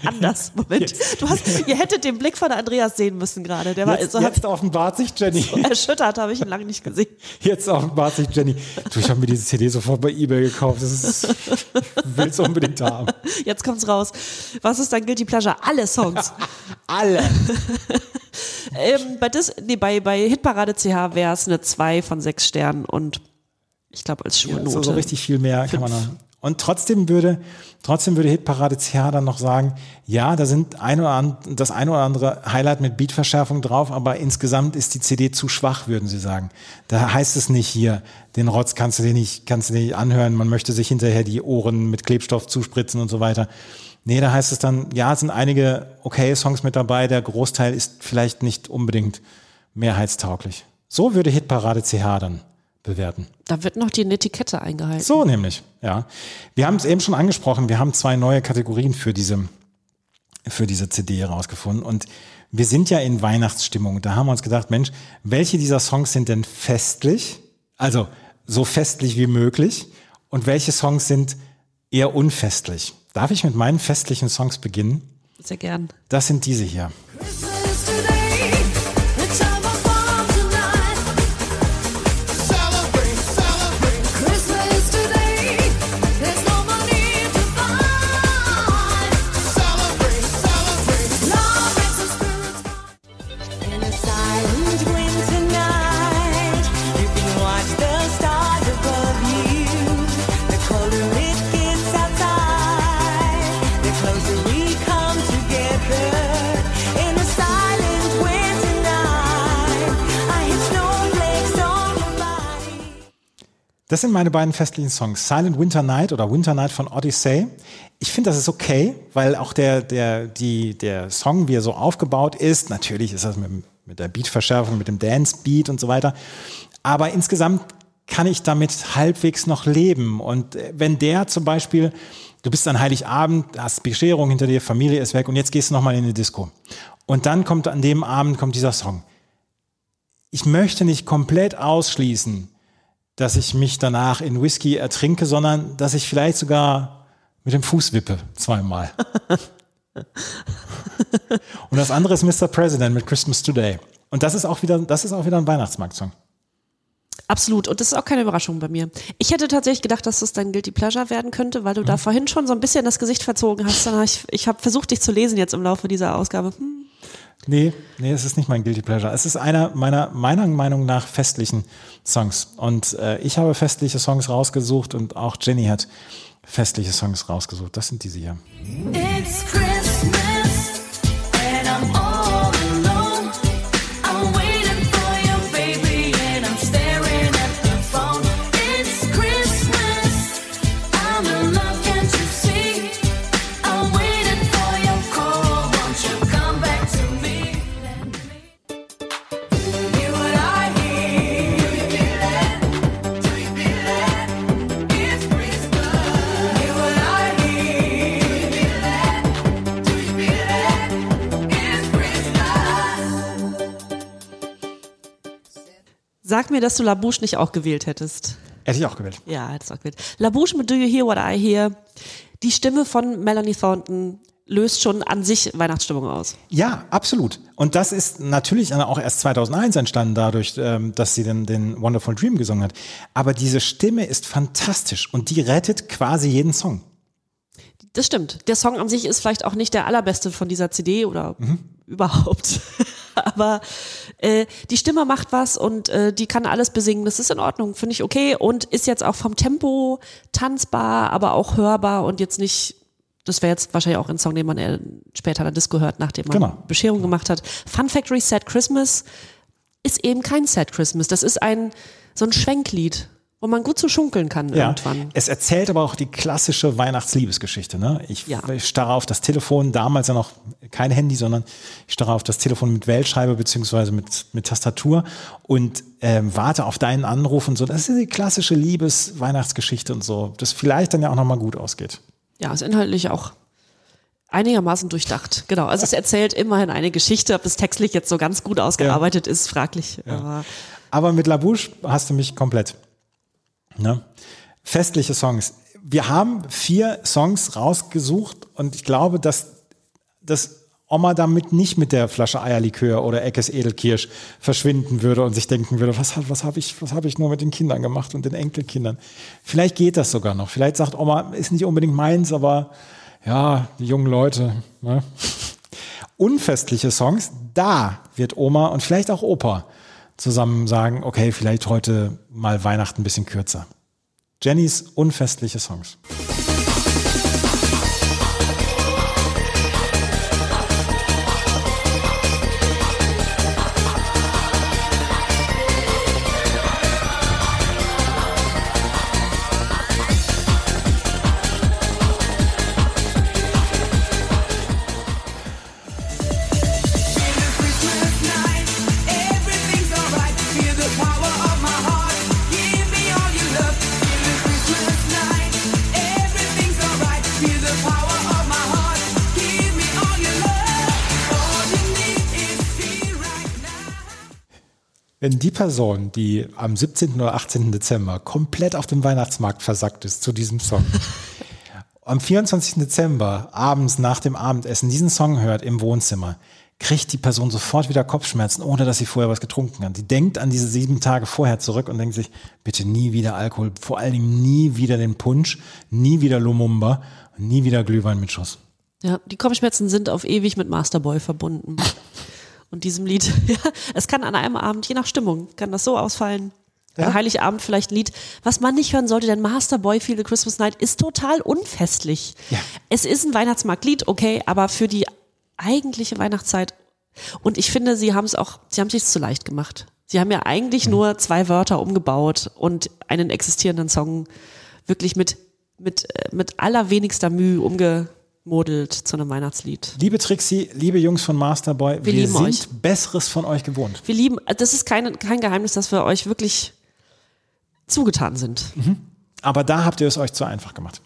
Anders, Moment. Du hast, ihr hättet den Blick von Andreas sehen müssen gerade. Der war Jetzt, so jetzt offenbart sich Jenny. erschüttert, habe ich ihn lange nicht gesehen. Jetzt offenbart sich Jenny. Du, ich habe mir diese CD sofort bei eBay gekauft. Das ist, will es unbedingt haben. Jetzt kommt's raus. Was ist dein Guilty Pleasure? Alle Songs. Alle. ähm, bei, Dis, nee, bei, bei Hitparade CH wäre es eine 2 von 6 Sternen und ich glaube als Schulnote. So, so richtig viel mehr kann man dann. Und trotzdem würde, trotzdem würde Hitparade CH dann noch sagen, ja, da sind ein oder an, das ein oder andere Highlight mit Beatverschärfung drauf, aber insgesamt ist die CD zu schwach, würden sie sagen. Da heißt es nicht hier, den Rotz kannst du dir nicht, kannst du dir nicht anhören, man möchte sich hinterher die Ohren mit Klebstoff zuspritzen und so weiter. Nee, da heißt es dann, ja, es sind einige okay Songs mit dabei, der Großteil ist vielleicht nicht unbedingt mehrheitstauglich. So würde Hitparade CH dann bewerten. Da wird noch die Etikette eingehalten. So nämlich, ja. Wir haben es eben schon angesprochen, wir haben zwei neue Kategorien für diese, für diese CD herausgefunden und wir sind ja in Weihnachtsstimmung. Da haben wir uns gedacht, Mensch, welche dieser Songs sind denn festlich? Also so festlich wie möglich. Und welche Songs sind eher unfestlich? Darf ich mit meinen festlichen Songs beginnen? Sehr gern. Das sind diese hier. Christmas Das sind meine beiden festlichen Songs. Silent Winter Night oder Winter Night von Odyssey. Ich finde, das ist okay, weil auch der, der, die, der Song, wie er so aufgebaut ist, natürlich ist das mit, mit der Beatverschärfung, mit dem Dance-Beat und so weiter. Aber insgesamt kann ich damit halbwegs noch leben. Und äh, wenn der zum Beispiel, du bist an Heiligabend, hast Bescherung hinter dir, Familie ist weg und jetzt gehst du nochmal in die Disco. Und dann kommt an dem Abend kommt dieser Song. Ich möchte nicht komplett ausschließen, dass ich mich danach in Whisky ertrinke, sondern dass ich vielleicht sogar mit dem Fuß wippe zweimal. Und das andere ist Mr. President mit Christmas Today. Und das ist auch wieder, das ist auch wieder ein Weihnachtsmarktsong. Absolut. Und das ist auch keine Überraschung bei mir. Ich hätte tatsächlich gedacht, dass das dein Guilty Pleasure werden könnte, weil du Mhm. da vorhin schon so ein bisschen das Gesicht verzogen hast. Ich ich habe versucht, dich zu lesen jetzt im Laufe dieser Ausgabe. Hm. Nee, nee, es ist nicht mein Guilty Pleasure. Es ist einer meiner, meiner Meinung nach festlichen Songs. Und äh, ich habe festliche Songs rausgesucht und auch Jenny hat festliche Songs rausgesucht. Das sind diese hier. It's Christmas Sag mir, dass du La Bouche nicht auch gewählt hättest. Hätte ich auch gewählt. Ja, hättest auch gewählt. La Bouche mit Do You Hear What I Hear? Die Stimme von Melanie Thornton löst schon an sich Weihnachtsstimmung aus. Ja, absolut. Und das ist natürlich auch erst 2001 entstanden dadurch, ähm, dass sie den, den Wonderful Dream gesungen hat. Aber diese Stimme ist fantastisch und die rettet quasi jeden Song. Das stimmt. Der Song an sich ist vielleicht auch nicht der allerbeste von dieser CD oder überhaupt. Aber äh, die Stimme macht was und äh, die kann alles besingen. Das ist in Ordnung, finde ich okay und ist jetzt auch vom Tempo tanzbar, aber auch hörbar und jetzt nicht. Das wäre jetzt wahrscheinlich auch ein Song, den man später in der Disco hört, nachdem man Genau. Bescherung gemacht hat. Fun Factory Sad Christmas ist eben kein Sad Christmas. Das ist ein so ein Schwenklied, wo man gut zu schunkeln kann Ja. irgendwann. Es erzählt aber auch die klassische Weihnachtsliebesgeschichte. Ne? Ich, Ja. starre auf das Telefon, damals ja noch kein Handy, sondern ich starre auf das Telefon mit Wählscheibe beziehungsweise mit, mit Tastatur und ähm, warte auf deinen Anruf und so. Das ist die klassische Liebes-Weihnachtsgeschichte und so, das vielleicht dann ja auch nochmal gut ausgeht. Ja, ist inhaltlich auch Einigermaßen durchdacht, genau. Also es erzählt immerhin eine Geschichte, ob es textlich jetzt so ganz gut ausgearbeitet ist, fraglich. Aber Aber mit La Bouche hast du mich komplett. Ne? Festliche Songs. Wir haben vier Songs rausgesucht und ich glaube, dass, dass Oma damit nicht mit der Flasche Eierlikör oder Eckes Edelkirsch verschwinden würde und sich denken würde, was, was habe ich, hab ich nur mit den Kindern gemacht und den Enkelkindern. Vielleicht geht das sogar noch. Vielleicht sagt Oma, ist nicht unbedingt meins, aber ja, die jungen Leute. Ne? Unfestliche Songs, da wird Oma und vielleicht auch Opa zusammen sagen, okay, vielleicht heute mal Weihnachten ein bisschen kürzer. Jennys unfestliche Songs. Wenn die Person, die am 17. oder 18. Dezember komplett auf dem Weihnachtsmarkt versackt ist zu diesem Song, am 24. Dezember abends nach dem Abendessen diesen Song hört im Wohnzimmer, kriegt die Person sofort wieder Kopfschmerzen, ohne dass sie vorher was getrunken hat. Die denkt an diese sieben Tage vorher zurück und denkt sich, bitte nie wieder Alkohol, vor allen Dingen nie wieder den Punsch, nie wieder Lumumba, nie wieder Glühwein mit Schuss. ja, die Kopfschmerzen sind auf ewig mit Masterboy verbunden. Und diesem Lied, es kann an einem Abend, je nach Stimmung, kann das so ausfallen. Ja. An Heiligabend vielleicht ein Lied, was man nicht hören sollte, denn Masterboy Feel the Christmas Night ist total unfestlich. Ja. Es ist ein Weihnachtsmarktlied, okay, aber für die eigentliche Weihnachtszeit und ich finde, sie haben es auch, sie haben es sich zu leicht gemacht. Sie haben ja eigentlich Mhm. nur zwei Wörter umgebaut und einen existierenden Song wirklich mit, mit, äh, mit allerwenigster Mühe umgemodelt zu einem Weihnachtslied. Liebe Trixie, liebe Jungs von Masterboy, wir, lieben sind euch. Besseres von euch gewohnt. Wir lieben, das ist kein, kein Geheimnis, dass wir euch wirklich zugetan sind. Aber da habt ihr es euch zu einfach gemacht.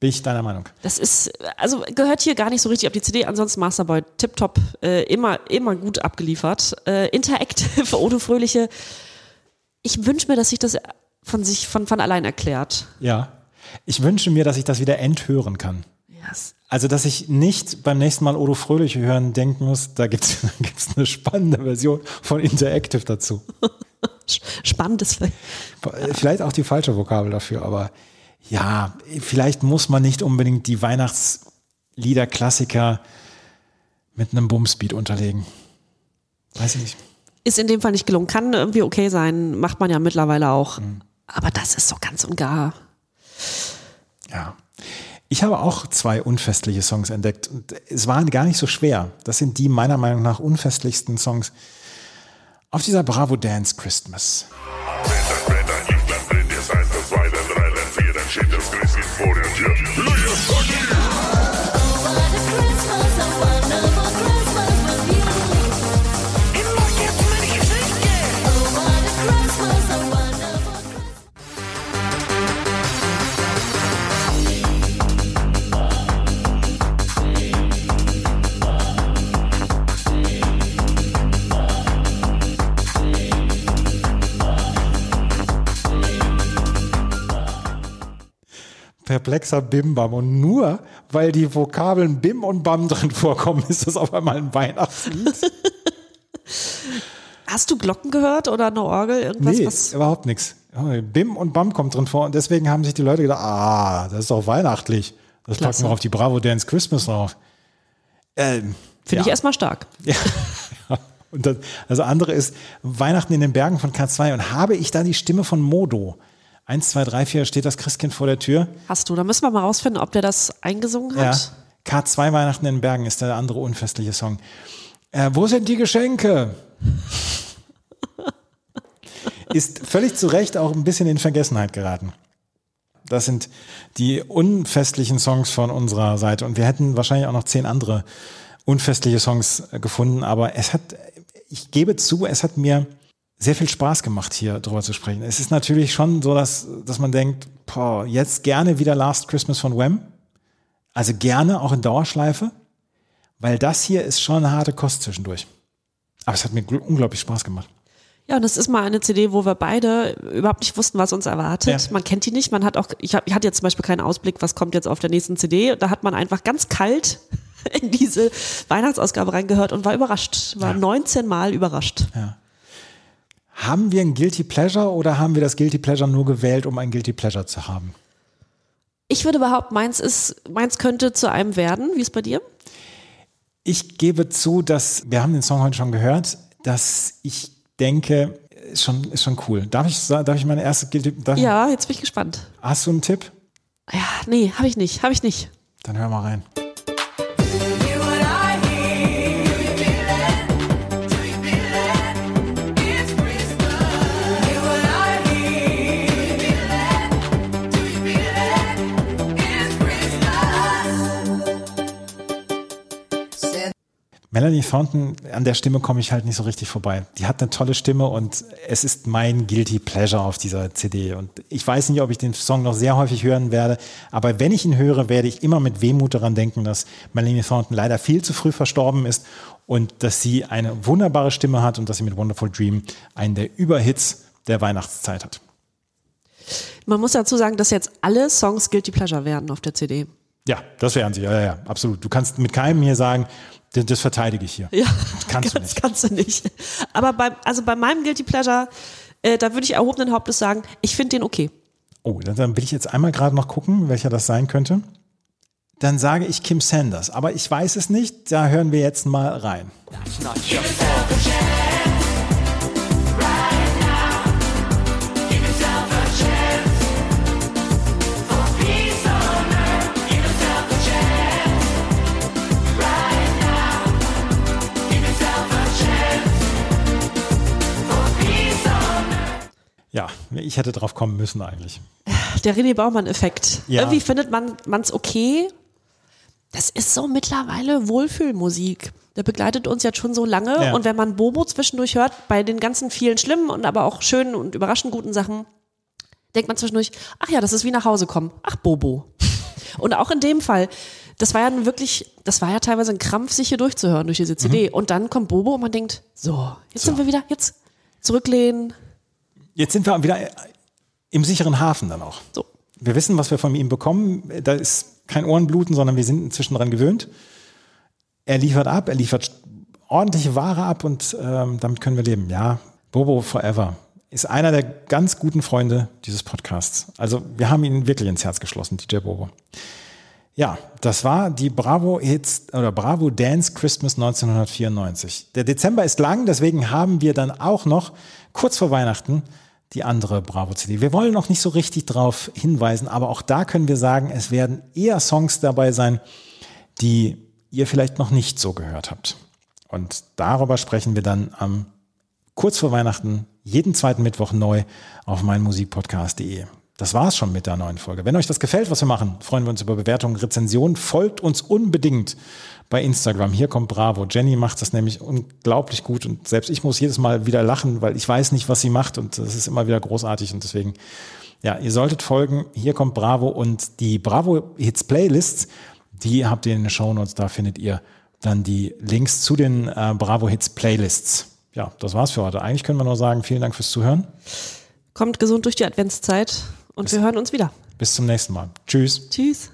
Bin ich deiner Meinung? Das ist, also gehört hier gar nicht so richtig auf die CD. Ansonsten Masterboy, tipptopp, äh, immer, immer gut abgeliefert. Äh, Interactive, Odo Fröhliche. Ich wünsche mir, dass sich das von sich von, von allein erklärt. Ja. Ich wünsche mir, dass ich das wieder enthören kann. Yes. Also, dass ich nicht beim nächsten Mal Odo Fröhliche hören denken muss, da gibt es eine spannende Version von Interactive dazu. Spannendes. Vielleicht auch die falsche Vokabel dafür, aber ja, vielleicht muss man nicht unbedingt die Weihnachtslieder-Klassiker mit einem Bumsbeat unterlegen. Weiß ich nicht. Ist in dem Fall nicht gelungen. Kann irgendwie okay sein. Macht man ja mittlerweile auch. Mhm. Aber das ist so ganz und gar. Ja. Ich habe auch zwei unfestliche Songs entdeckt und es waren gar nicht so schwer. Das sind die meiner Meinung nach unfestlichsten Songs auf dieser Bravo Dance Christmas. Brennt, brennt, Perplexer Bim-Bam. Und nur weil die Vokabeln Bim und Bam drin vorkommen, ist das auf einmal ein Weihnachtslied. Hast du Glocken gehört oder eine Orgel? Irgendwas, nee, was. überhaupt nichts. Bim und Bam kommt drin vor und deswegen haben sich die Leute gedacht, ah, das ist doch weihnachtlich. Das Klasse. packen wir auf die Bravo Dance Christmas drauf. Ähm, Finde ich ja. erstmal stark. Ja. Und das, das andere ist Weihnachten in den Bergen von K2 und habe ich da die Stimme von Modo. Eins, zwei, drei, vier steht das Christkind vor der Tür. Hast du. Da müssen wir mal rausfinden, ob der das eingesungen Ja. hat. K2 Weihnachten in den Bergen ist der andere unfestliche Song. Äh, wo sind die Geschenke? ist völlig zu Recht auch ein bisschen in Vergessenheit geraten. Das sind die unfestlichen Songs von unserer Seite. Und wir hätten wahrscheinlich auch noch zehn andere unfestliche Songs gefunden. Aber es hat, ich gebe zu, es hat mir sehr viel Spaß gemacht, hier drüber zu sprechen. Es ist natürlich schon so, dass, dass man denkt, boah, jetzt gerne wieder Last Christmas von Wham. Also gerne auch in Dauerschleife, weil das hier ist schon eine harte Kost zwischendurch. Aber es hat mir gl- unglaublich Spaß gemacht. Ja, und das ist mal eine CD, wo wir beide überhaupt nicht wussten, was uns erwartet. Ja. Man kennt die nicht. Man hat auch, ich, hab, ich hatte jetzt zum Beispiel keinen Ausblick, was kommt jetzt auf der nächsten CD. Da hat man einfach ganz kalt in diese Weihnachtsausgabe reingehört und war überrascht. War 19 Mal überrascht. Haben wir ein Guilty Pleasure oder haben wir das Guilty Pleasure nur gewählt, um ein Guilty Pleasure zu haben? Ich würde behaupten, meins ist, meins könnte zu einem werden. Wie ist bei dir? Ich gebe zu, dass, wir haben den Song heute schon gehört, dass ich denke, ist schon, ist schon cool. Darf ich, darf ich meine erste Guilty, darf, Ja, jetzt bin ich gespannt. hast du einen Tipp? Ja, nee, habe ich nicht, habe ich nicht. Dann hör mal rein. Melanie Thornton, an der Stimme komme ich halt nicht so richtig vorbei. Die hat eine tolle Stimme und es ist mein Guilty Pleasure auf dieser CD. Und ich weiß nicht, ob ich den Song noch sehr häufig hören werde, aber wenn ich ihn höre, werde ich immer mit Wehmut daran denken, dass Melanie Thornton leider viel zu früh verstorben ist und dass sie eine wunderbare Stimme hat und dass sie mit Wonderful Dream einen der Überhits der Weihnachtszeit hat. Man muss dazu sagen, dass jetzt alle Songs Guilty Pleasure werden auf der CD. Ja, das wären sie. Ja, ja, absolut. Du kannst mit keinem hier sagen, das, das verteidige ich hier. Ja, Kannst du das nicht. kannst du nicht. Aber bei, also bei meinem Guilty Pleasure, äh, da würde ich erhobenen Hauptes sagen, ich finde den okay. Oh, dann, dann will ich jetzt einmal gerade noch gucken, welcher das sein könnte. Dann sage ich Kim Sanders, aber ich weiß es nicht. Da hören wir jetzt mal rein. Ja, ich hätte drauf kommen müssen eigentlich. Der René Baumann-Effekt. Ja. Irgendwie findet man es okay. Das ist so mittlerweile Wohlfühlmusik. Der begleitet uns jetzt schon so lange. Ja. Und wenn man Bobo zwischendurch hört, bei den ganzen vielen schlimmen und aber auch schönen und überraschend guten Sachen, denkt man zwischendurch, ach ja, das ist wie nach Hause kommen. Ach, Bobo. und auch in dem Fall, das war ja nun wirklich, das war ja teilweise ein Krampf, sich hier durchzuhören durch diese CD. Und dann kommt Bobo und man denkt, so, jetzt sind wir wieder, jetzt zurücklehnen. Jetzt sind wir wieder im sicheren Hafen dann auch. So. Wir wissen, was wir von ihm bekommen. Da ist kein Ohrenbluten, sondern wir sind inzwischen dran gewöhnt. Er liefert ab, er liefert ordentliche Ware ab und ähm, damit können wir leben. Ja, Bobo Forever ist einer der ganz guten Freunde dieses Podcasts. Also wir haben ihn wirklich ins Herz geschlossen, DJ Bobo. Ja, das war die Bravo Hits oder Bravo Dance Christmas 1994. Der Dezember ist lang, deswegen haben wir dann auch noch kurz vor Weihnachten die andere Bravo CD. Wir wollen noch nicht so richtig drauf hinweisen, aber auch da können wir sagen, es werden eher Songs dabei sein, die ihr vielleicht noch nicht so gehört habt. Und darüber sprechen wir dann am kurz vor Weihnachten jeden zweiten Mittwoch neu auf meinmusikpodcast.de. Das war's schon mit der neuen Folge. Wenn euch das gefällt, was wir machen, freuen wir uns über Bewertungen, Rezensionen. Folgt uns unbedingt bei Instagram. Hier kommt Bravo. Jenny macht das nämlich unglaublich gut und selbst ich muss jedes Mal wieder lachen, weil ich weiß nicht, was sie macht und das ist immer wieder großartig und deswegen, ja, ihr solltet folgen. Hier kommt Bravo und die Bravo Hits Playlists, die habt ihr in den Shownotes. Da findet ihr dann die Links zu den äh, Bravo Hits Playlists. Ja, das war's für heute. Eigentlich können wir nur sagen, vielen Dank fürs Zuhören. Kommt gesund durch die Adventszeit und wir hören uns wieder. Bis zum nächsten Mal. Tschüss. Tschüss.